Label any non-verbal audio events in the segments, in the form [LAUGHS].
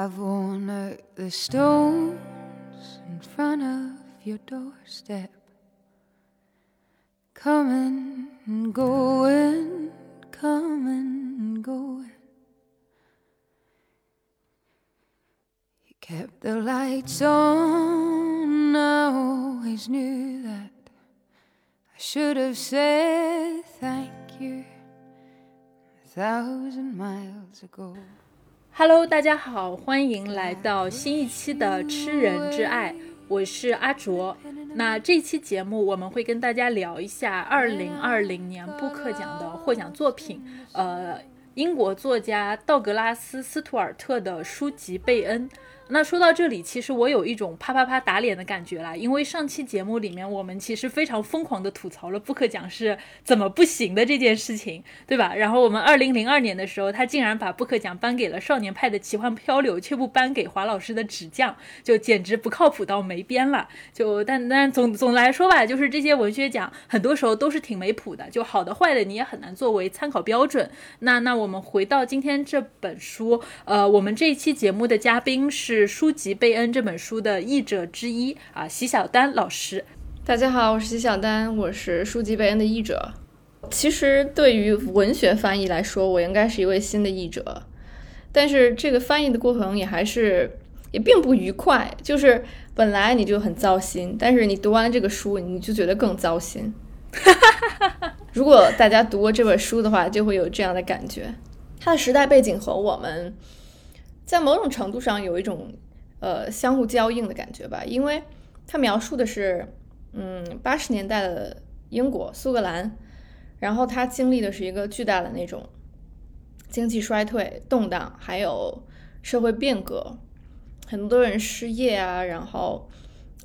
I've worn out the stones in front of your doorstep. Coming and going, coming and going. You kept the lights on, I always knew that. I should have said thank you a thousand miles ago. Hello，大家好，欢迎来到新一期的《吃人之爱》，我是阿卓。那这期节目我们会跟大家聊一下2020年布克奖的获奖作品，呃，英国作家道格拉斯·斯图尔特的书籍《贝恩》。那说到这里，其实我有一种啪啪啪打脸的感觉啦，因为上期节目里面我们其实非常疯狂的吐槽了布克奖是怎么不行的这件事情，对吧？然后我们二零零二年的时候，他竟然把布克奖颁给了《少年派的奇幻漂流》，却不颁给华老师的《纸匠》，就简直不靠谱到没边了。就但但总总来说吧，就是这些文学奖很多时候都是挺没谱的，就好的坏的你也很难作为参考标准。那那我们回到今天这本书，呃，我们这一期节目的嘉宾是。是书籍《贝恩》这本书的译者之一啊，席小丹老师。大家好，我是席小丹，我是书籍《贝恩》的译者。其实对于文学翻译来说，我应该是一位新的译者，但是这个翻译的过程也还是也并不愉快。就是本来你就很糟心，但是你读完了这个书，你就觉得更糟心。[LAUGHS] 如果大家读过这本书的话，就会有这样的感觉。它的时代背景和我们。在某种程度上有一种，呃，相互交映的感觉吧，因为它描述的是，嗯，八十年代的英国苏格兰，然后它经历的是一个巨大的那种经济衰退、动荡，还有社会变革，很多人失业啊，然后，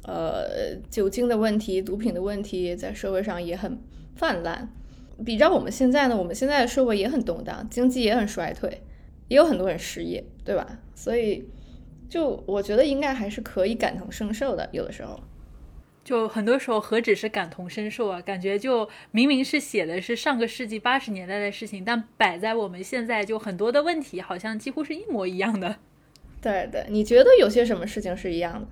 呃，酒精的问题、毒品的问题在社会上也很泛滥。比照我们现在呢，我们现在的社会也很动荡，经济也很衰退。也有很多人失业，对吧？所以，就我觉得应该还是可以感同身受的。有的时候，就很多时候何止是感同身受啊？感觉就明明是写的是上个世纪八十年代的事情，但摆在我们现在，就很多的问题好像几乎是一模一样的。对对，你觉得有些什么事情是一样的？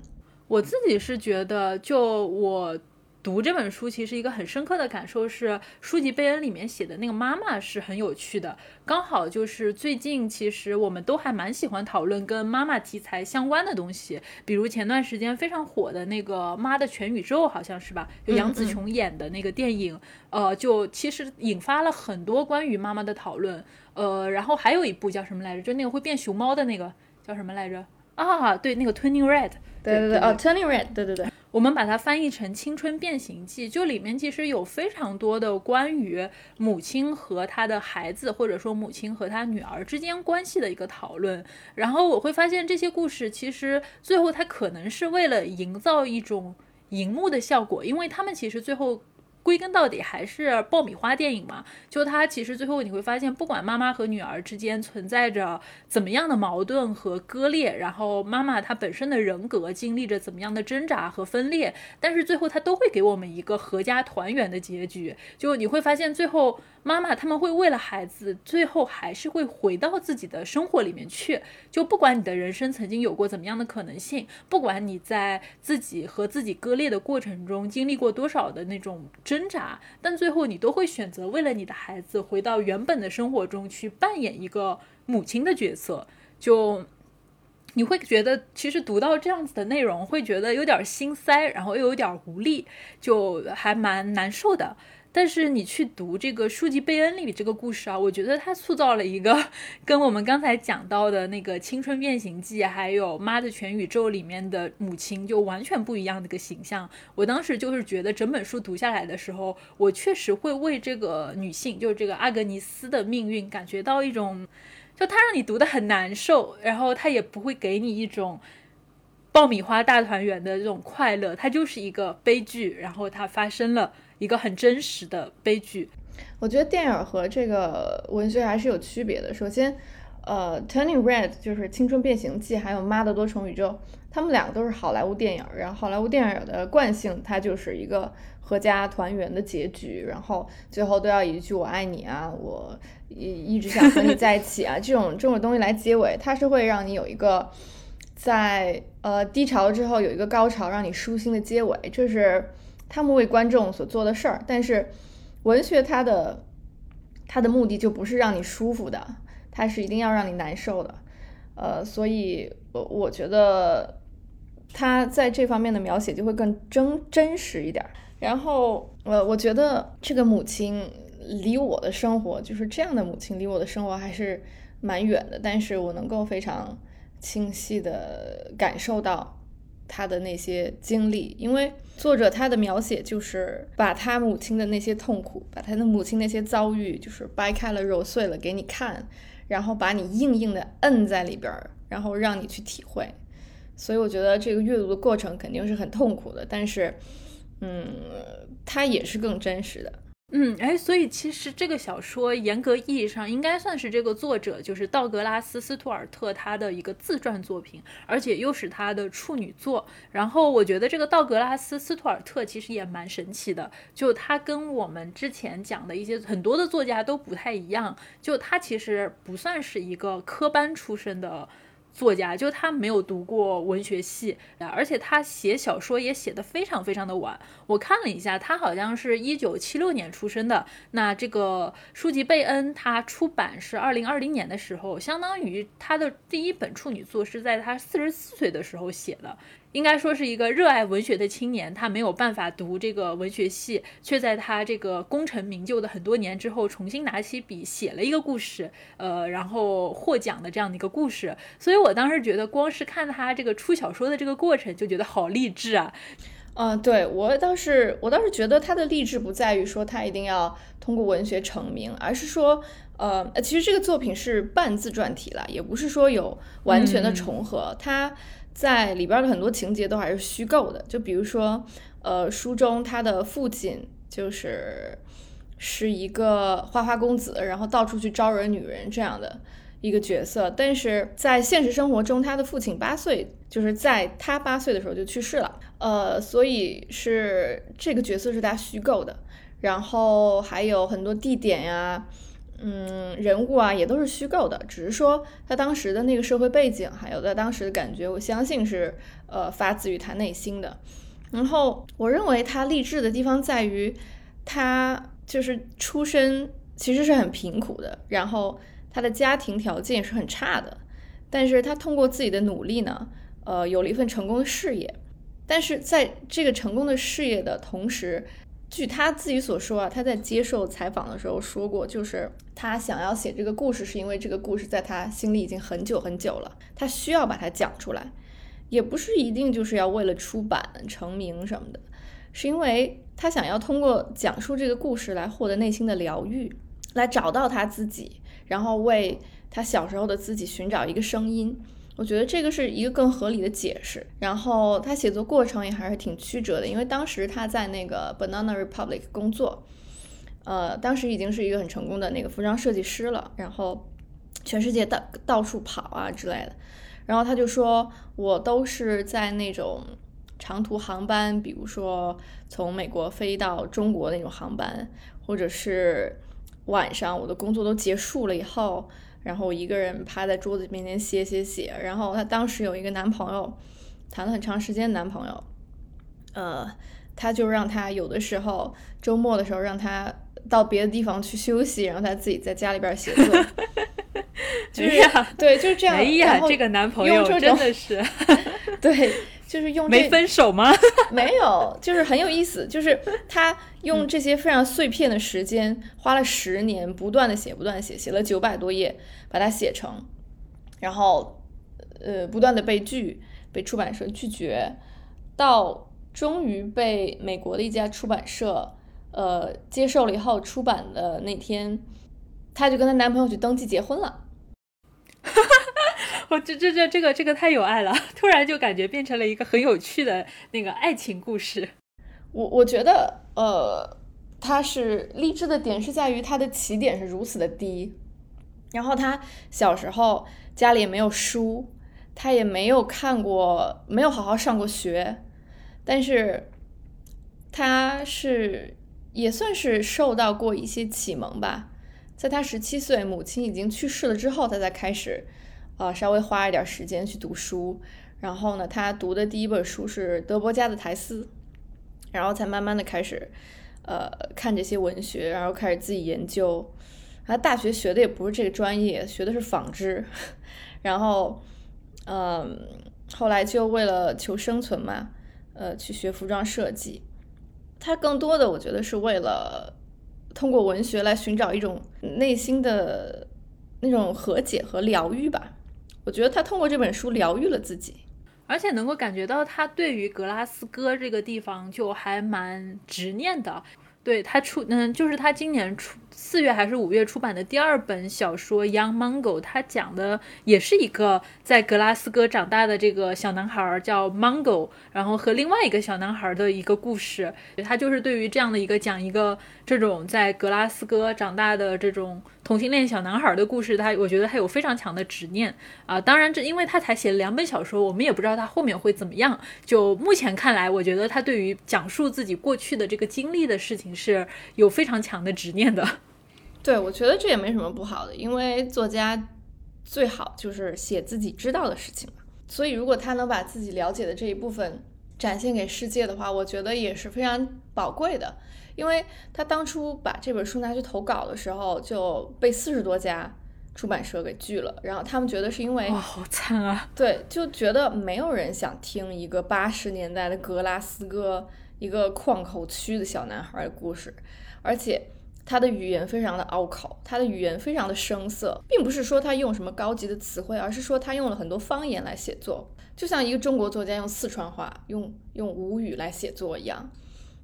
我自己是觉得，就我。读这本书，其实一个很深刻的感受是，书籍贝恩里面写的那个妈妈是很有趣的。刚好就是最近，其实我们都还蛮喜欢讨论跟妈妈题材相关的东西，比如前段时间非常火的那个《妈的全宇宙》，好像是吧？就杨紫琼演的那个电影，呃，就其实引发了很多关于妈妈的讨论。呃，然后还有一部叫什么来着？就那个会变熊猫的那个叫什么来着？啊，对，那个《Turning Red》。对对对，哦，《Turning Red》，对对对。我们把它翻译成《青春变形记》，就里面其实有非常多的关于母亲和她的孩子，或者说母亲和她女儿之间关系的一个讨论。然后我会发现这些故事其实最后它可能是为了营造一种荧幕的效果，因为他们其实最后。归根到底还是爆米花电影嘛？就它其实最后你会发现，不管妈妈和女儿之间存在着怎么样的矛盾和割裂，然后妈妈她本身的人格经历着怎么样的挣扎和分裂，但是最后她都会给我们一个合家团圆的结局。就你会发现，最后妈妈他们会为了孩子，最后还是会回到自己的生活里面去。就不管你的人生曾经有过怎么样的可能性，不管你在自己和自己割裂的过程中经历过多少的那种。挣扎，但最后你都会选择为了你的孩子回到原本的生活中去扮演一个母亲的角色。就你会觉得，其实读到这样子的内容，会觉得有点心塞，然后又有点无力，就还蛮难受的。但是你去读这个书籍贝恩里这个故事啊，我觉得它塑造了一个 [LAUGHS] 跟我们刚才讲到的那个《青春变形记》还有《妈的全宇宙》里面的母亲就完全不一样的一个形象。我当时就是觉得整本书读下来的时候，我确实会为这个女性，就是这个阿格尼斯的命运感觉到一种，就她让你读的很难受，然后她也不会给你一种爆米花大团圆的这种快乐，它就是一个悲剧，然后它发生了。一个很真实的悲剧，我觉得电影和这个文学还是有区别的。首先，呃，《Turning Red》就是《青春变形记》，还有《妈的多重宇宙》，他们两个都是好莱坞电影。然后好莱坞电影的惯性，它就是一个合家团圆的结局，然后最后都要一句“我爱你啊，我一一直想和你在一起啊” [LAUGHS] 这种这种东西来结尾，它是会让你有一个在呃低潮之后有一个高潮，让你舒心的结尾，这是他们为观众所做的事儿。但是文学它的它的目的就不是让你舒服的。它是一定要让你难受的，呃，所以，我我觉得他在这方面的描写就会更真真实一点。然后，呃，我觉得这个母亲离我的生活，就是这样的母亲离我的生活还是蛮远的，但是我能够非常清晰的感受到他的那些经历，因为作者他的描写就是把他母亲的那些痛苦，把他的母亲那些遭遇，就是掰开了揉碎了给你看。然后把你硬硬的摁在里边儿，然后让你去体会，所以我觉得这个阅读的过程肯定是很痛苦的，但是，嗯，它也是更真实的。嗯，哎，所以其实这个小说严格意义上应该算是这个作者就是道格拉斯·斯图尔特他的一个自传作品，而且又是他的处女作。然后我觉得这个道格拉斯·斯图尔特其实也蛮神奇的，就他跟我们之前讲的一些很多的作家都不太一样，就他其实不算是一个科班出身的。作家就他没有读过文学系，而且他写小说也写得非常非常的晚。我看了一下，他好像是一九七六年出生的。那这个书籍贝恩他出版是二零二零年的时候，相当于他的第一本处女作是在他四十四岁的时候写的。应该说是一个热爱文学的青年，他没有办法读这个文学系，却在他这个功成名就的很多年之后，重新拿起笔写了一个故事，呃，然后获奖的这样的一个故事。所以我当时觉得，光是看他这个出小说的这个过程，就觉得好励志啊。嗯，对我倒是，我倒是觉得他的励志不在于说他一定要通过文学成名，而是说，呃，其实这个作品是半自传体了，也不是说有完全的重合，他。在里边的很多情节都还是虚构的，就比如说，呃，书中他的父亲就是是一个花花公子，然后到处去招惹女人这样的一个角色，但是在现实生活中，他的父亲八岁，就是在他八岁的时候就去世了，呃，所以是这个角色是他虚构的，然后还有很多地点呀。嗯，人物啊也都是虚构的，只是说他当时的那个社会背景，还有他当时的感觉，我相信是呃发自于他内心的。然后我认为他励志的地方在于，他就是出身其实是很贫苦的，然后他的家庭条件也是很差的，但是他通过自己的努力呢，呃，有了一份成功的事业。但是在这个成功的事业的同时，据他自己所说啊，他在接受采访的时候说过，就是他想要写这个故事，是因为这个故事在他心里已经很久很久了，他需要把它讲出来，也不是一定就是要为了出版成名什么的，是因为他想要通过讲述这个故事来获得内心的疗愈，来找到他自己，然后为他小时候的自己寻找一个声音。我觉得这个是一个更合理的解释。然后他写作过程也还是挺曲折的，因为当时他在那个 Banana Republic 工作，呃，当时已经是一个很成功的那个服装设计师了，然后全世界到到处跑啊之类的。然后他就说，我都是在那种长途航班，比如说从美国飞到中国那种航班，或者是晚上我的工作都结束了以后。然后我一个人趴在桌子面前写写写，然后她当时有一个男朋友，谈了很长时间男朋友，呃，他就让她有的时候周末的时候让她到别的地方去休息，然后她自己在家里边写作。[LAUGHS] 就是对，就是这样。哎呀，这个男朋友真的是，[LAUGHS] 对。就是用没分手吗？[LAUGHS] 没有，就是很有意思。就是他用这些非常碎片的时间，花了十年，不断的写，不断的写，写了九百多页，把它写成，然后呃，不断的被拒，被出版社拒绝，到终于被美国的一家出版社呃接受了以后，出版的那天，她就跟她男朋友去登记结婚了。[LAUGHS] 我这这这这个这个太有爱了，突然就感觉变成了一个很有趣的那个爱情故事。我我觉得，呃，他是励志的点是在于他的起点是如此的低，然后他小时候家里也没有书，他也没有看过，没有好好上过学，但是他是也算是受到过一些启蒙吧。在他十七岁，母亲已经去世了之后，他才开始，呃，稍微花一点时间去读书。然后呢，他读的第一本书是德伯家的苔丝，然后才慢慢的开始，呃，看这些文学，然后开始自己研究。他大学学的也不是这个专业，学的是纺织。然后，嗯，后来就为了求生存嘛，呃，去学服装设计。他更多的，我觉得是为了通过文学来寻找一种内心的那种和解和疗愈吧。我觉得他通过这本书疗愈了自己。而且能够感觉到他对于格拉斯哥这个地方就还蛮执念的。对他出，嗯，就是他今年出四月还是五月出版的第二本小说《Young Mango》，他讲的也是一个在格拉斯哥长大的这个小男孩叫 Mango，然后和另外一个小男孩的一个故事。他就是对于这样的一个讲一个这种在格拉斯哥长大的这种。同性恋小男孩的故事，他我觉得他有非常强的执念啊。当然，这因为他才写了两本小说，我们也不知道他后面会怎么样。就目前看来，我觉得他对于讲述自己过去的这个经历的事情是有非常强的执念的。[LAUGHS] 对，我觉得这也没什么不好的，因为作家最好就是写自己知道的事情嘛。所以，如果他能把自己了解的这一部分展现给世界的话，我觉得也是非常宝贵的。因为他当初把这本书拿去投稿的时候，就被四十多家出版社给拒了。然后他们觉得是因为哇，好惨啊！对，就觉得没有人想听一个八十年代的格拉斯哥一个矿口区的小男孩的故事，而且他的语言非常的拗口，他的语言非常的生涩，并不是说他用什么高级的词汇，而是说他用了很多方言来写作，就像一个中国作家用四川话、用用吴语来写作一样。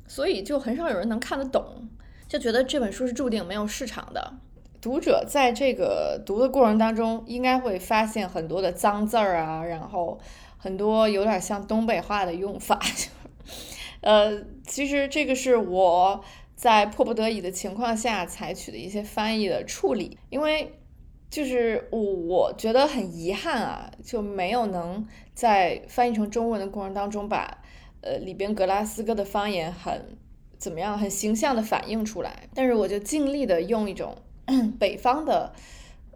所以就很少有人能看得懂，就觉得这本书是注定没有市场的。读者在这个读的过程当中，应该会发现很多的脏字儿啊，然后很多有点像东北话的用法。[LAUGHS] 呃，其实这个是我在迫不得已的情况下采取的一些翻译的处理，因为就是我我觉得很遗憾啊，就没有能在翻译成中文的过程当中把。呃，里边格拉斯哥的方言很怎么样？很形象的反映出来。但是我就尽力的用一种 [CLEARS THROAT] 北方的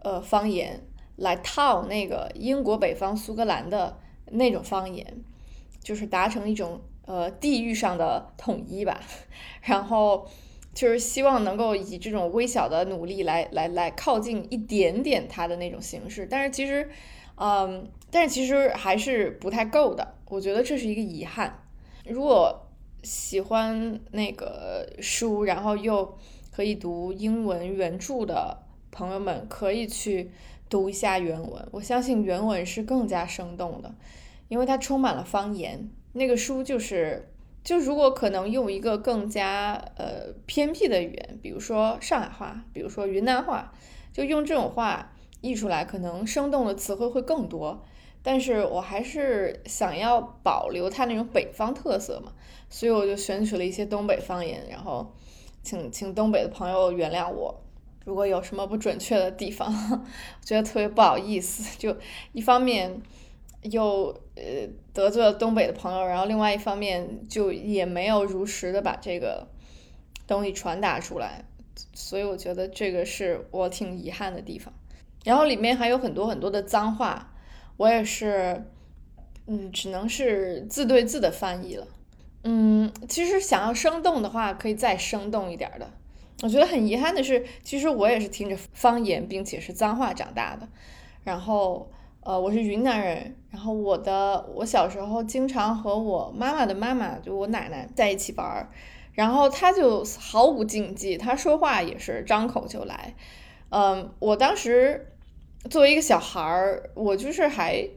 呃方言来套那个英国北方苏格兰的那种方言，就是达成一种呃地域上的统一吧。[LAUGHS] 然后就是希望能够以这种微小的努力来来来靠近一点点它的那种形式。但是其实，嗯，但是其实还是不太够的。我觉得这是一个遗憾。如果喜欢那个书，然后又可以读英文原著的朋友们，可以去读一下原文。我相信原文是更加生动的，因为它充满了方言。那个书就是，就如果可能用一个更加呃偏僻的语言，比如说上海话，比如说云南话，就用这种话译出来，可能生动的词汇会更多。但是我还是想要保留它那种北方特色嘛，所以我就选取了一些东北方言，然后请请东北的朋友原谅我，如果有什么不准确的地方，[LAUGHS] 我觉得特别不好意思。[LAUGHS] 就一方面又呃得罪了东北的朋友，然后另外一方面就也没有如实的把这个东西传达出来，所以我觉得这个是我挺遗憾的地方。然后里面还有很多很多的脏话。我也是，嗯，只能是字对字的翻译了。嗯，其实想要生动的话，可以再生动一点的。我觉得很遗憾的是，其实我也是听着方言并且是脏话长大的。然后，呃，我是云南人，然后我的我小时候经常和我妈妈的妈妈，就我奶奶在一起玩儿，然后她就毫无禁忌，她说话也是张口就来。嗯，我当时。作为一个小孩儿，我就是还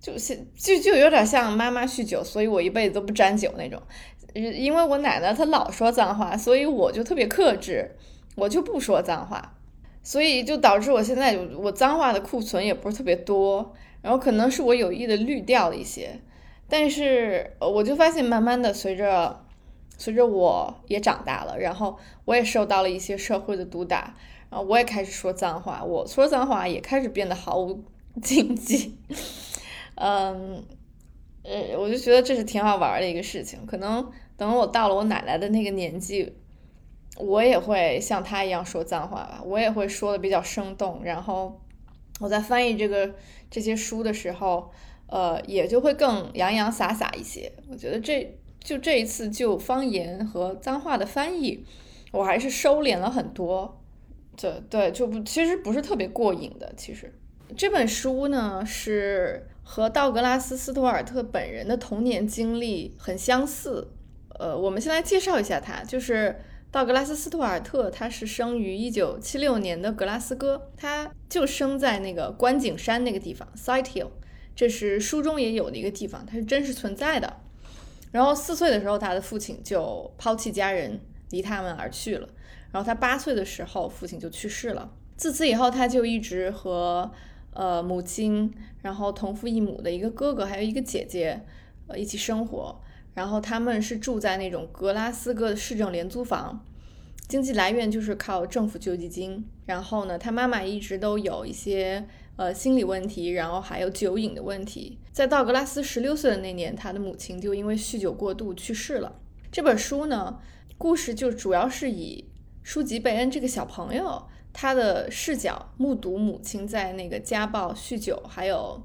就是就就有点像妈妈酗酒，所以我一辈子都不沾酒那种。因为我奶奶她老说脏话，所以我就特别克制，我就不说脏话，所以就导致我现在我脏话的库存也不是特别多。然后可能是我有意的滤掉了一些，但是我就发现慢慢的随着随着我也长大了，然后我也受到了一些社会的毒打。然后我也开始说脏话，我说脏话也开始变得毫无禁忌。[LAUGHS] 嗯，呃，我就觉得这是挺好玩的一个事情。可能等我到了我奶奶的那个年纪，我也会像她一样说脏话吧，我也会说的比较生动。然后我在翻译这个这些书的时候，呃，也就会更洋洋洒洒一些。我觉得这就这一次就方言和脏话的翻译，我还是收敛了很多。对对，就不其实不是特别过瘾的。其实这本书呢是和道格拉斯·斯图尔特本人的童年经历很相似。呃，我们先来介绍一下他，就是道格拉斯·斯图尔特，他是生于一九七六年的格拉斯哥，他就生在那个观景山那个地方 （Side Hill），这是书中也有的一个地方，它是真实存在的。然后四岁的时候，他的父亲就抛弃家人，离他们而去了。然后他八岁的时候，父亲就去世了。自此以后，他就一直和呃母亲，然后同父异母的一个哥哥，还有一个姐姐，呃一起生活。然后他们是住在那种格拉斯哥的市政廉租房，经济来源就是靠政府救济金。然后呢，他妈妈一直都有一些呃心理问题，然后还有酒瘾的问题。在道格拉斯十六岁的那年，他的母亲就因为酗酒过度去世了。这本书呢，故事就主要是以。舒吉贝恩这个小朋友，他的视角目睹母亲在那个家暴、酗酒，还有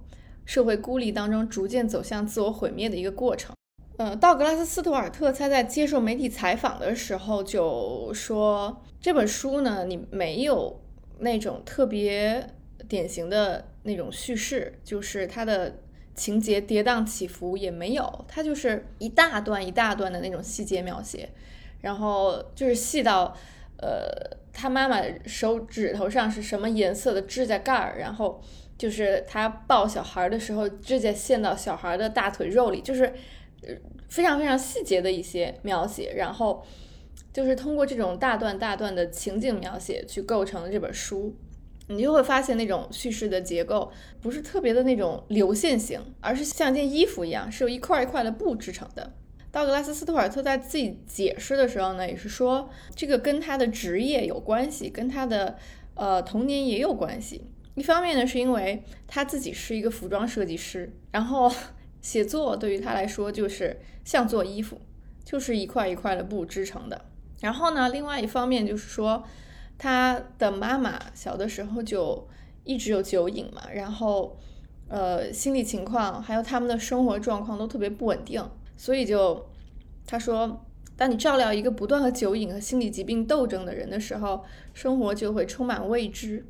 社会孤立当中逐渐走向自我毁灭的一个过程。呃，道格拉斯·斯图尔特他在接受媒体采访的时候就说，这本书呢，你没有那种特别典型的那种叙事，就是它的情节跌宕起伏也没有，它就是一大段一大段的那种细节描写，然后就是细到。呃，他妈妈手指头上是什么颜色的指甲盖儿？然后就是他抱小孩的时候，指甲陷到小孩的大腿肉里，就是呃非常非常细节的一些描写。然后就是通过这种大段大段的情景描写去构成了这本书，你就会发现那种叙事的结构不是特别的那种流线型，而是像件衣服一样，是由一块一块的布制成的。道格拉斯·斯图尔特在自己解释的时候呢，也是说这个跟他的职业有关系，跟他的呃童年也有关系。一方面呢，是因为他自己是一个服装设计师，然后 [LAUGHS] 写作对于他来说就是像做衣服，就是一块一块的布织成的。然后呢，另外一方面就是说他的妈妈小的时候就一直有酒瘾嘛，然后呃心理情况还有他们的生活状况都特别不稳定。所以就，他说，当你照料一个不断和酒瘾和心理疾病斗争的人的时候，生活就会充满未知，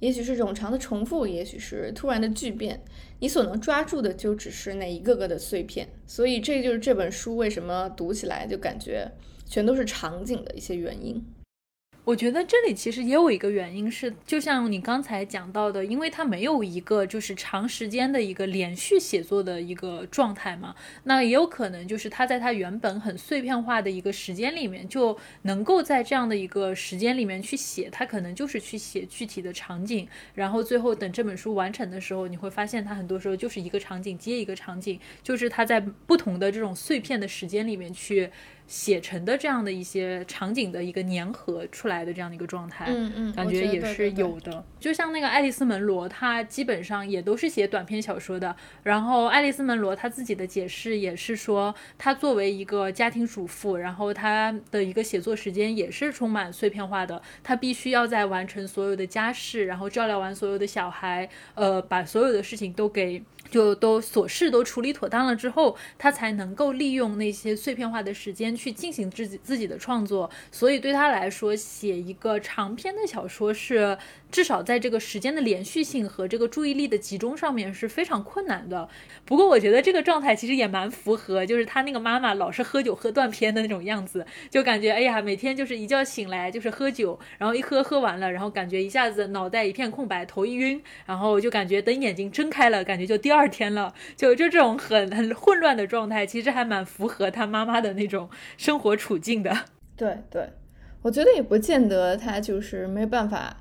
也许是冗长的重复，也许是突然的巨变，你所能抓住的就只是那一个个的碎片。所以这就是这本书为什么读起来就感觉全都是场景的一些原因。我觉得这里其实也有一个原因是，就像你刚才讲到的，因为它没有一个就是长时间的一个连续写作的一个状态嘛，那也有可能就是他在他原本很碎片化的一个时间里面，就能够在这样的一个时间里面去写，他可能就是去写具体的场景，然后最后等这本书完成的时候，你会发现他很多时候就是一个场景接一个场景，就是他在不同的这种碎片的时间里面去。写成的这样的一些场景的一个粘合出来的这样的一个状态，嗯嗯，感觉也是有的。就像那个爱丽丝门罗，她基本上也都是写短篇小说的。然后爱丽丝门罗她自己的解释也是说，她作为一个家庭主妇，然后她的一个写作时间也是充满碎片化的。她必须要在完成所有的家事，然后照料完所有的小孩，呃，把所有的事情都给。就都琐事都处理妥当了之后，他才能够利用那些碎片化的时间去进行自己自己的创作。所以对他来说，写一个长篇的小说是。至少在这个时间的连续性和这个注意力的集中上面是非常困难的。不过我觉得这个状态其实也蛮符合，就是他那个妈妈老是喝酒喝断片的那种样子，就感觉哎呀，每天就是一觉醒来就是喝酒，然后一喝喝完了，然后感觉一下子脑袋一片空白，头一晕，然后就感觉等眼睛睁开了，感觉就第二天了，就就这种很很混乱的状态，其实还蛮符合他妈妈的那种生活处境的。[LAUGHS] 对对，我觉得也不见得他就是没办法。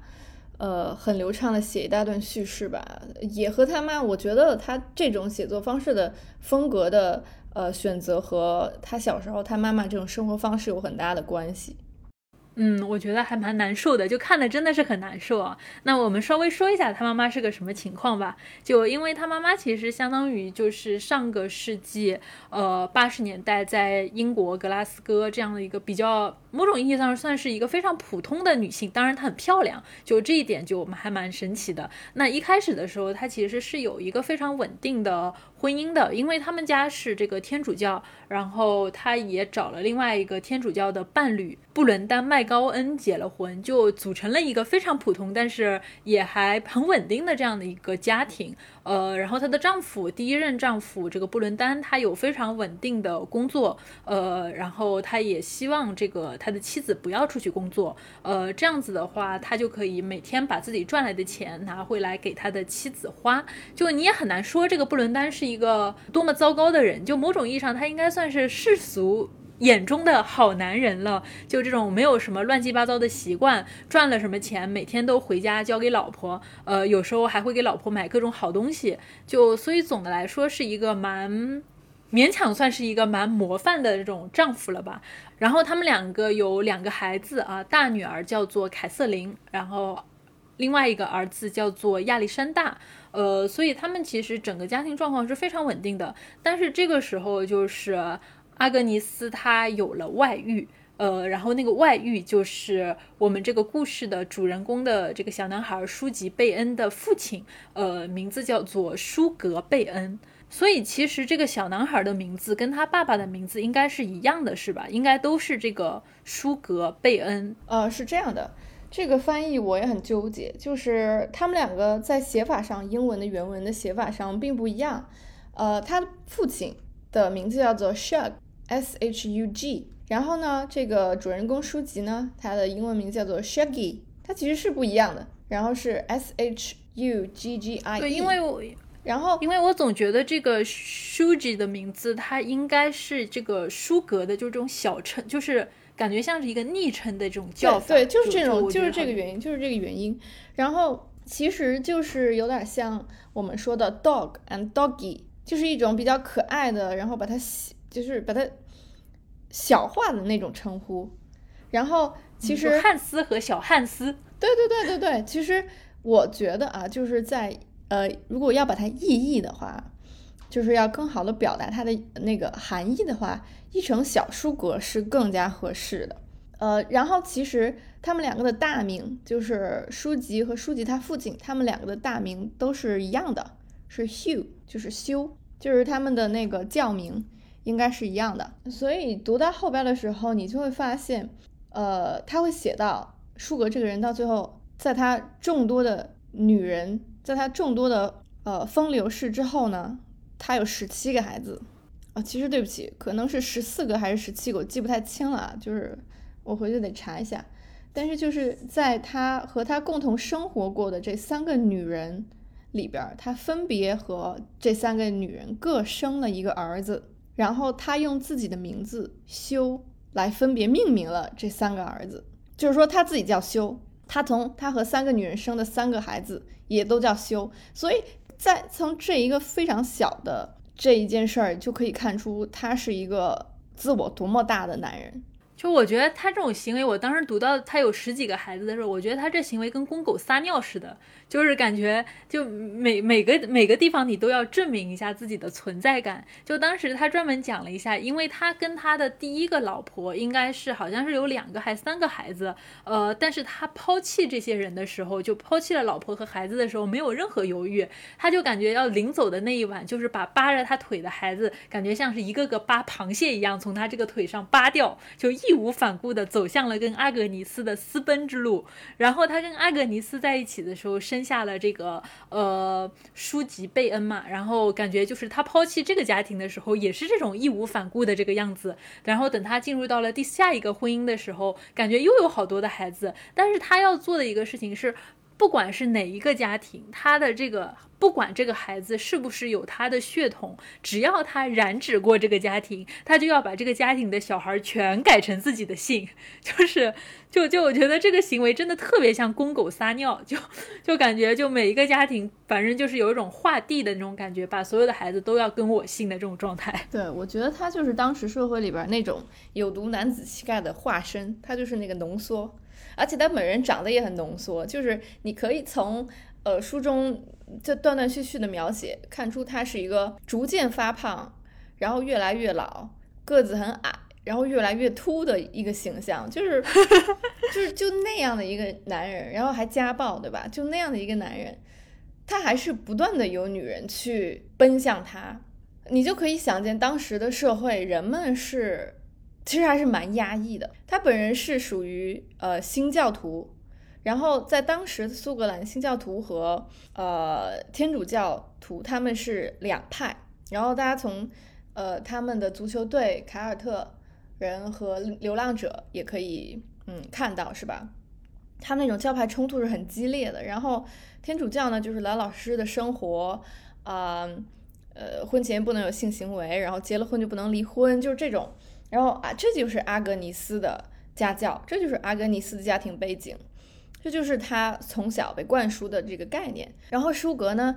呃，很流畅的写一大段叙事吧，也和他妈，我觉得他这种写作方式的风格的呃选择和他小时候他妈妈这种生活方式有很大的关系。嗯，我觉得还蛮难受的，就看的真的是很难受啊。那我们稍微说一下他妈妈是个什么情况吧。就因为他妈妈其实相当于就是上个世纪，呃，八十年代在英国格拉斯哥这样的一个比较某种意义上算是一个非常普通的女性，当然她很漂亮，就这一点就我们还蛮神奇的。那一开始的时候，她其实是有一个非常稳定的婚姻的，因为他们家是这个天主教，然后她也找了另外一个天主教的伴侣布伦丹麦。高恩结了婚，就组成了一个非常普通，但是也还很稳定的这样的一个家庭。呃，然后她的丈夫，第一任丈夫这个布伦丹，他有非常稳定的工作。呃，然后他也希望这个他的妻子不要出去工作。呃，这样子的话，他就可以每天把自己赚来的钱拿回来给他的妻子花。就你也很难说这个布伦丹是一个多么糟糕的人。就某种意义上，他应该算是世俗。眼中的好男人了，就这种没有什么乱七八糟的习惯，赚了什么钱，每天都回家交给老婆，呃，有时候还会给老婆买各种好东西，就所以总的来说是一个蛮勉强算是一个蛮模范的这种丈夫了吧。然后他们两个有两个孩子啊，大女儿叫做凯瑟琳，然后另外一个儿子叫做亚历山大，呃，所以他们其实整个家庭状况是非常稳定的。但是这个时候就是。阿格尼斯她有了外遇，呃，然后那个外遇就是我们这个故事的主人公的这个小男孩舒吉贝恩的父亲，呃，名字叫做舒格贝恩。所以其实这个小男孩的名字跟他爸爸的名字应该是一样的，是吧？应该都是这个舒格贝恩。呃，是这样的，这个翻译我也很纠结，就是他们两个在写法上，英文的原文的写法上并不一样。呃，他父亲的名字叫做 Shug。S H U G，然后呢，这个主人公书籍呢，它的英文名叫做 Shaggy，它其实是不一样的。然后是 S H U G G I。对，因为我，然后因为我总觉得这个书籍的名字，它应该是这个书格的，就是这种小称，就是感觉像是一个昵称的这种叫法。对，就是这种，就是这个原因，就是这个原因。然后其实就是有点像我们说的 dog and doggy，就是一种比较可爱的，然后把它写。就是把它小化的那种称呼，然后其实汉斯和小汉斯，对对对对对，其实我觉得啊，就是在呃，如果要把它意译的话，就是要更好的表达它的那个含义的话，译成小书格是更加合适的。呃，然后其实他们两个的大名就是书籍和书籍他父亲，他们两个的大名都是一样的，是 Hugh，就是修，就是他们的那个教名。应该是一样的，所以读到后边的时候，你就会发现，呃，他会写到舒格这个人到最后，在他众多的女人，在他众多的呃风流事之后呢，他有十七个孩子，啊，其实对不起，可能是十四个还是十七个，我记不太清了，就是我回去得查一下。但是就是在他和他共同生活过的这三个女人里边，他分别和这三个女人各生了一个儿子。然后他用自己的名字修来分别命名了这三个儿子，就是说他自己叫修，他从他和三个女人生的三个孩子也都叫修，所以在从这一个非常小的这一件事儿就可以看出他是一个自我多么大的男人。就我觉得他这种行为，我当时读到他有十几个孩子的时候，我觉得他这行为跟公狗撒尿似的。就是感觉，就每每个每个地方你都要证明一下自己的存在感。就当时他专门讲了一下，因为他跟他的第一个老婆应该是好像是有两个还三个孩子，呃，但是他抛弃这些人的时候，就抛弃了老婆和孩子的时候，没有任何犹豫，他就感觉要临走的那一晚，就是把扒着他腿的孩子，感觉像是一个个扒螃蟹一样，从他这个腿上扒掉，就一义无反顾地走向了跟阿格尼斯的私奔之路。然后他跟阿格尼斯在一起的时候，生下了这个呃书籍贝恩嘛，然后感觉就是他抛弃这个家庭的时候，也是这种义无反顾的这个样子。然后等他进入到了第下一个婚姻的时候，感觉又有好多的孩子，但是他要做的一个事情是。不管是哪一个家庭，他的这个不管这个孩子是不是有他的血统，只要他染指过这个家庭，他就要把这个家庭的小孩全改成自己的姓，[LAUGHS] 就是，就就我觉得这个行为真的特别像公狗撒尿，就就感觉就每一个家庭，反正就是有一种划地的那种感觉，把所有的孩子都要跟我姓的这种状态。对，我觉得他就是当时社会里边那种有毒男子气概的化身，他就是那个浓缩。而且他本人长得也很浓缩，就是你可以从呃书中这断断续续的描写看出他是一个逐渐发胖，然后越来越老，个子很矮，然后越来越秃的一个形象，就是 [LAUGHS] 就是就那样的一个男人，然后还家暴，对吧？就那样的一个男人，他还是不断的有女人去奔向他，你就可以想见当时的社会人们是。其实还是蛮压抑的。他本人是属于呃新教徒，然后在当时苏格兰新教徒和呃天主教徒他们是两派。然后大家从呃他们的足球队凯尔特人和流浪者也可以嗯看到是吧？他那种教派冲突是很激烈的。然后天主教呢就是老老实实的生活啊，呃婚前不能有性行为，然后结了婚就不能离婚，就是这种。然后啊，这就是阿格尼斯的家教，这就是阿格尼斯的家庭背景，这就是他从小被灌输的这个概念。然后舒格呢，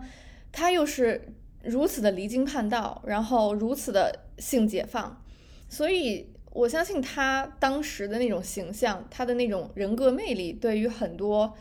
他又是如此的离经叛道，然后如此的性解放，所以我相信他当时的那种形象，他的那种人格魅力，对于很多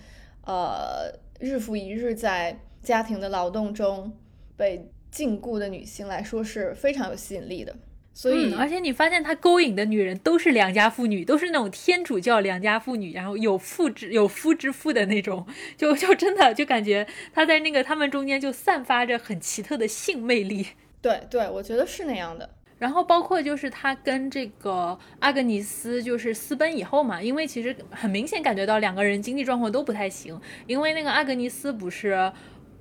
呃日复一日在家庭的劳动中被禁锢的女性来说是非常有吸引力的。所以，而且你发现他勾引的女人都是良家妇女，都是那种天主教良家妇女，然后有妇之有夫之妇的那种，就就真的就感觉他在那个他们中间就散发着很奇特的性魅力。[LAUGHS] 对对，我觉得是那样的。然后包括就是他跟这个阿格尼斯就是私奔以后嘛，因为其实很明显感觉到两个人经济状况都不太行，因为那个阿格尼斯不是。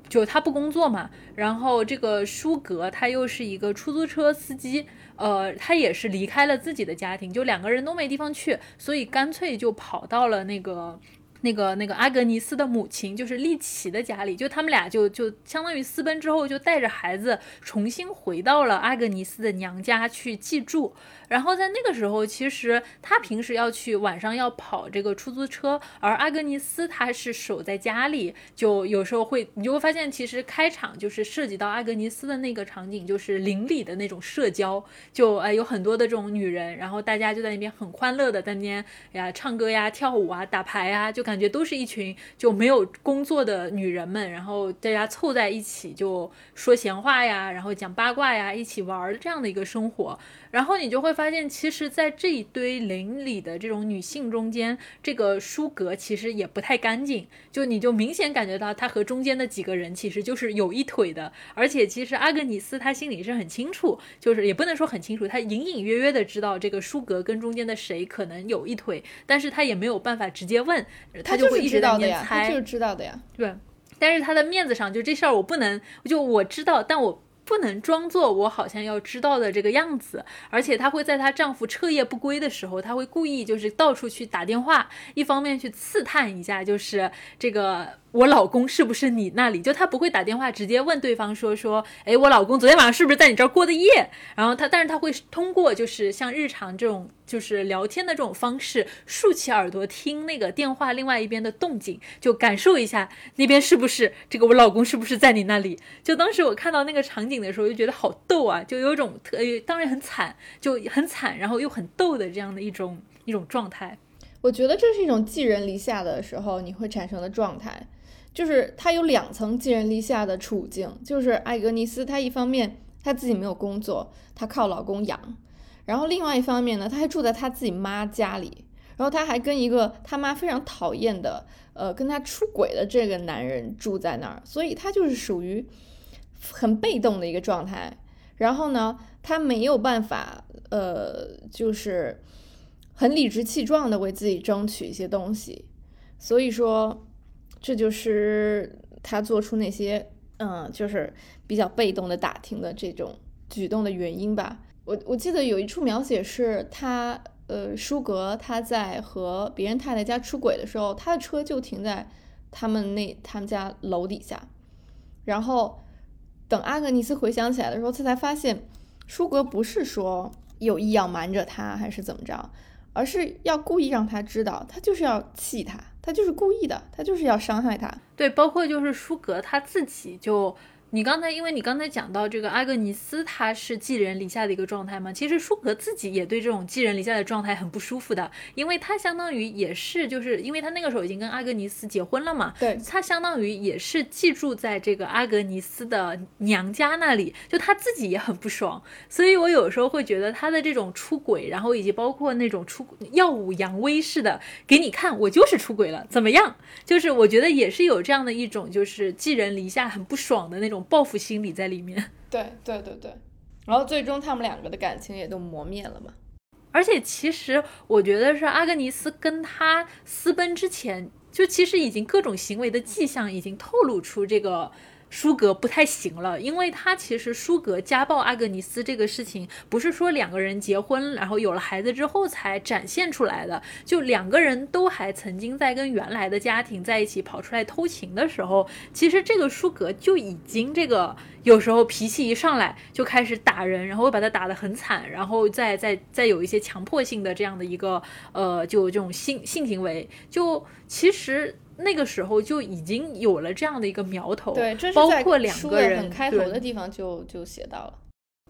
就他不工作嘛，然后这个舒格他又是一个出租车司机，呃，他也是离开了自己的家庭，就两个人都没地方去，所以干脆就跑到了那个。那个那个阿格尼斯的母亲就是丽奇的家里，就他们俩就就相当于私奔之后，就带着孩子重新回到了阿格尼斯的娘家去寄住。然后在那个时候，其实他平时要去晚上要跑这个出租车，而阿格尼斯他是守在家里，就有时候会你就会发现，其实开场就是涉及到阿格尼斯的那个场景，就是邻里的那种社交，就呃有很多的这种女人，然后大家就在那边很欢乐的在那边呀唱歌呀、跳舞啊、打牌啊，就感。感觉都是一群就没有工作的女人们，然后大家凑在一起就说闲话呀，然后讲八卦呀，一起玩这样的一个生活。然后你就会发现，其实，在这一堆邻里的这种女性中间，这个舒格其实也不太干净。就你就明显感觉到，她和中间的几个人其实就是有一腿的。而且，其实阿格尼斯她心里是很清楚，就是也不能说很清楚，她隐隐约约的知道这个舒格跟中间的谁可能有一腿，但是她也没有办法直接问，她就会一直在那猜。就是知道的呀，对。但是她的面子上，就这事儿我不能，就我知道，但我。不能装作我好像要知道的这个样子，而且她会在她丈夫彻夜不归的时候，她会故意就是到处去打电话，一方面去刺探一下，就是这个。我老公是不是你那里？就他不会打电话直接问对方说说，哎，我老公昨天晚上是不是在你这儿过的夜？然后他，但是他会通过就是像日常这种就是聊天的这种方式，竖起耳朵听那个电话另外一边的动静，就感受一下那边是不是这个我老公是不是在你那里？就当时我看到那个场景的时候，就觉得好逗啊，就有种特，当然很惨，就很惨，然后又很逗的这样的一种一种状态。我觉得这是一种寄人篱下的时候你会产生的状态。就是他有两层寄人篱下的处境，就是艾格尼斯，她一方面她自己没有工作，她靠老公养，然后另外一方面呢，她还住在她自己妈家里，然后她还跟一个他妈非常讨厌的，呃，跟她出轨的这个男人住在那儿，所以她就是属于很被动的一个状态。然后呢，她没有办法，呃，就是很理直气壮的为自己争取一些东西，所以说。这就是他做出那些，嗯，就是比较被动的打听的这种举动的原因吧。我我记得有一处描写是他，呃，舒格他在和别人太太家出轨的时候，他的车就停在他们那他们家楼底下，然后等阿格尼斯回想起来的时候，他才发现舒格不是说有意要瞒着他还是怎么着，而是要故意让他知道，他就是要气他，他就是故意的，他就是要伤害他。对，包括就是舒格他自己就。你刚才，因为你刚才讲到这个阿格尼斯，他是寄人篱下的一个状态嘛？其实舒格自己也对这种寄人篱下的状态很不舒服的，因为他相当于也是，就是因为他那个时候已经跟阿格尼斯结婚了嘛，对，他相当于也是寄住在这个阿格尼斯的娘家那里，就他自己也很不爽，所以我有时候会觉得他的这种出轨，然后以及包括那种出耀武扬威似的给你看，我就是出轨了，怎么样？就是我觉得也是有这样的一种，就是寄人篱下很不爽的那种。报复心理在里面，对对对对，然后最终他们两个的感情也都磨灭了嘛。而且其实我觉得是阿格尼斯跟他私奔之前，就其实已经各种行为的迹象已经透露出这个。舒格不太行了，因为他其实舒格家暴阿格尼斯这个事情，不是说两个人结婚然后有了孩子之后才展现出来的，就两个人都还曾经在跟原来的家庭在一起跑出来偷情的时候，其实这个舒格就已经这个有时候脾气一上来就开始打人，然后把他打得很惨，然后再再再有一些强迫性的这样的一个呃就这种性性行为，就其实。那个时候就已经有了这样的一个苗头，对，包括两个人开头的地方就就写到了。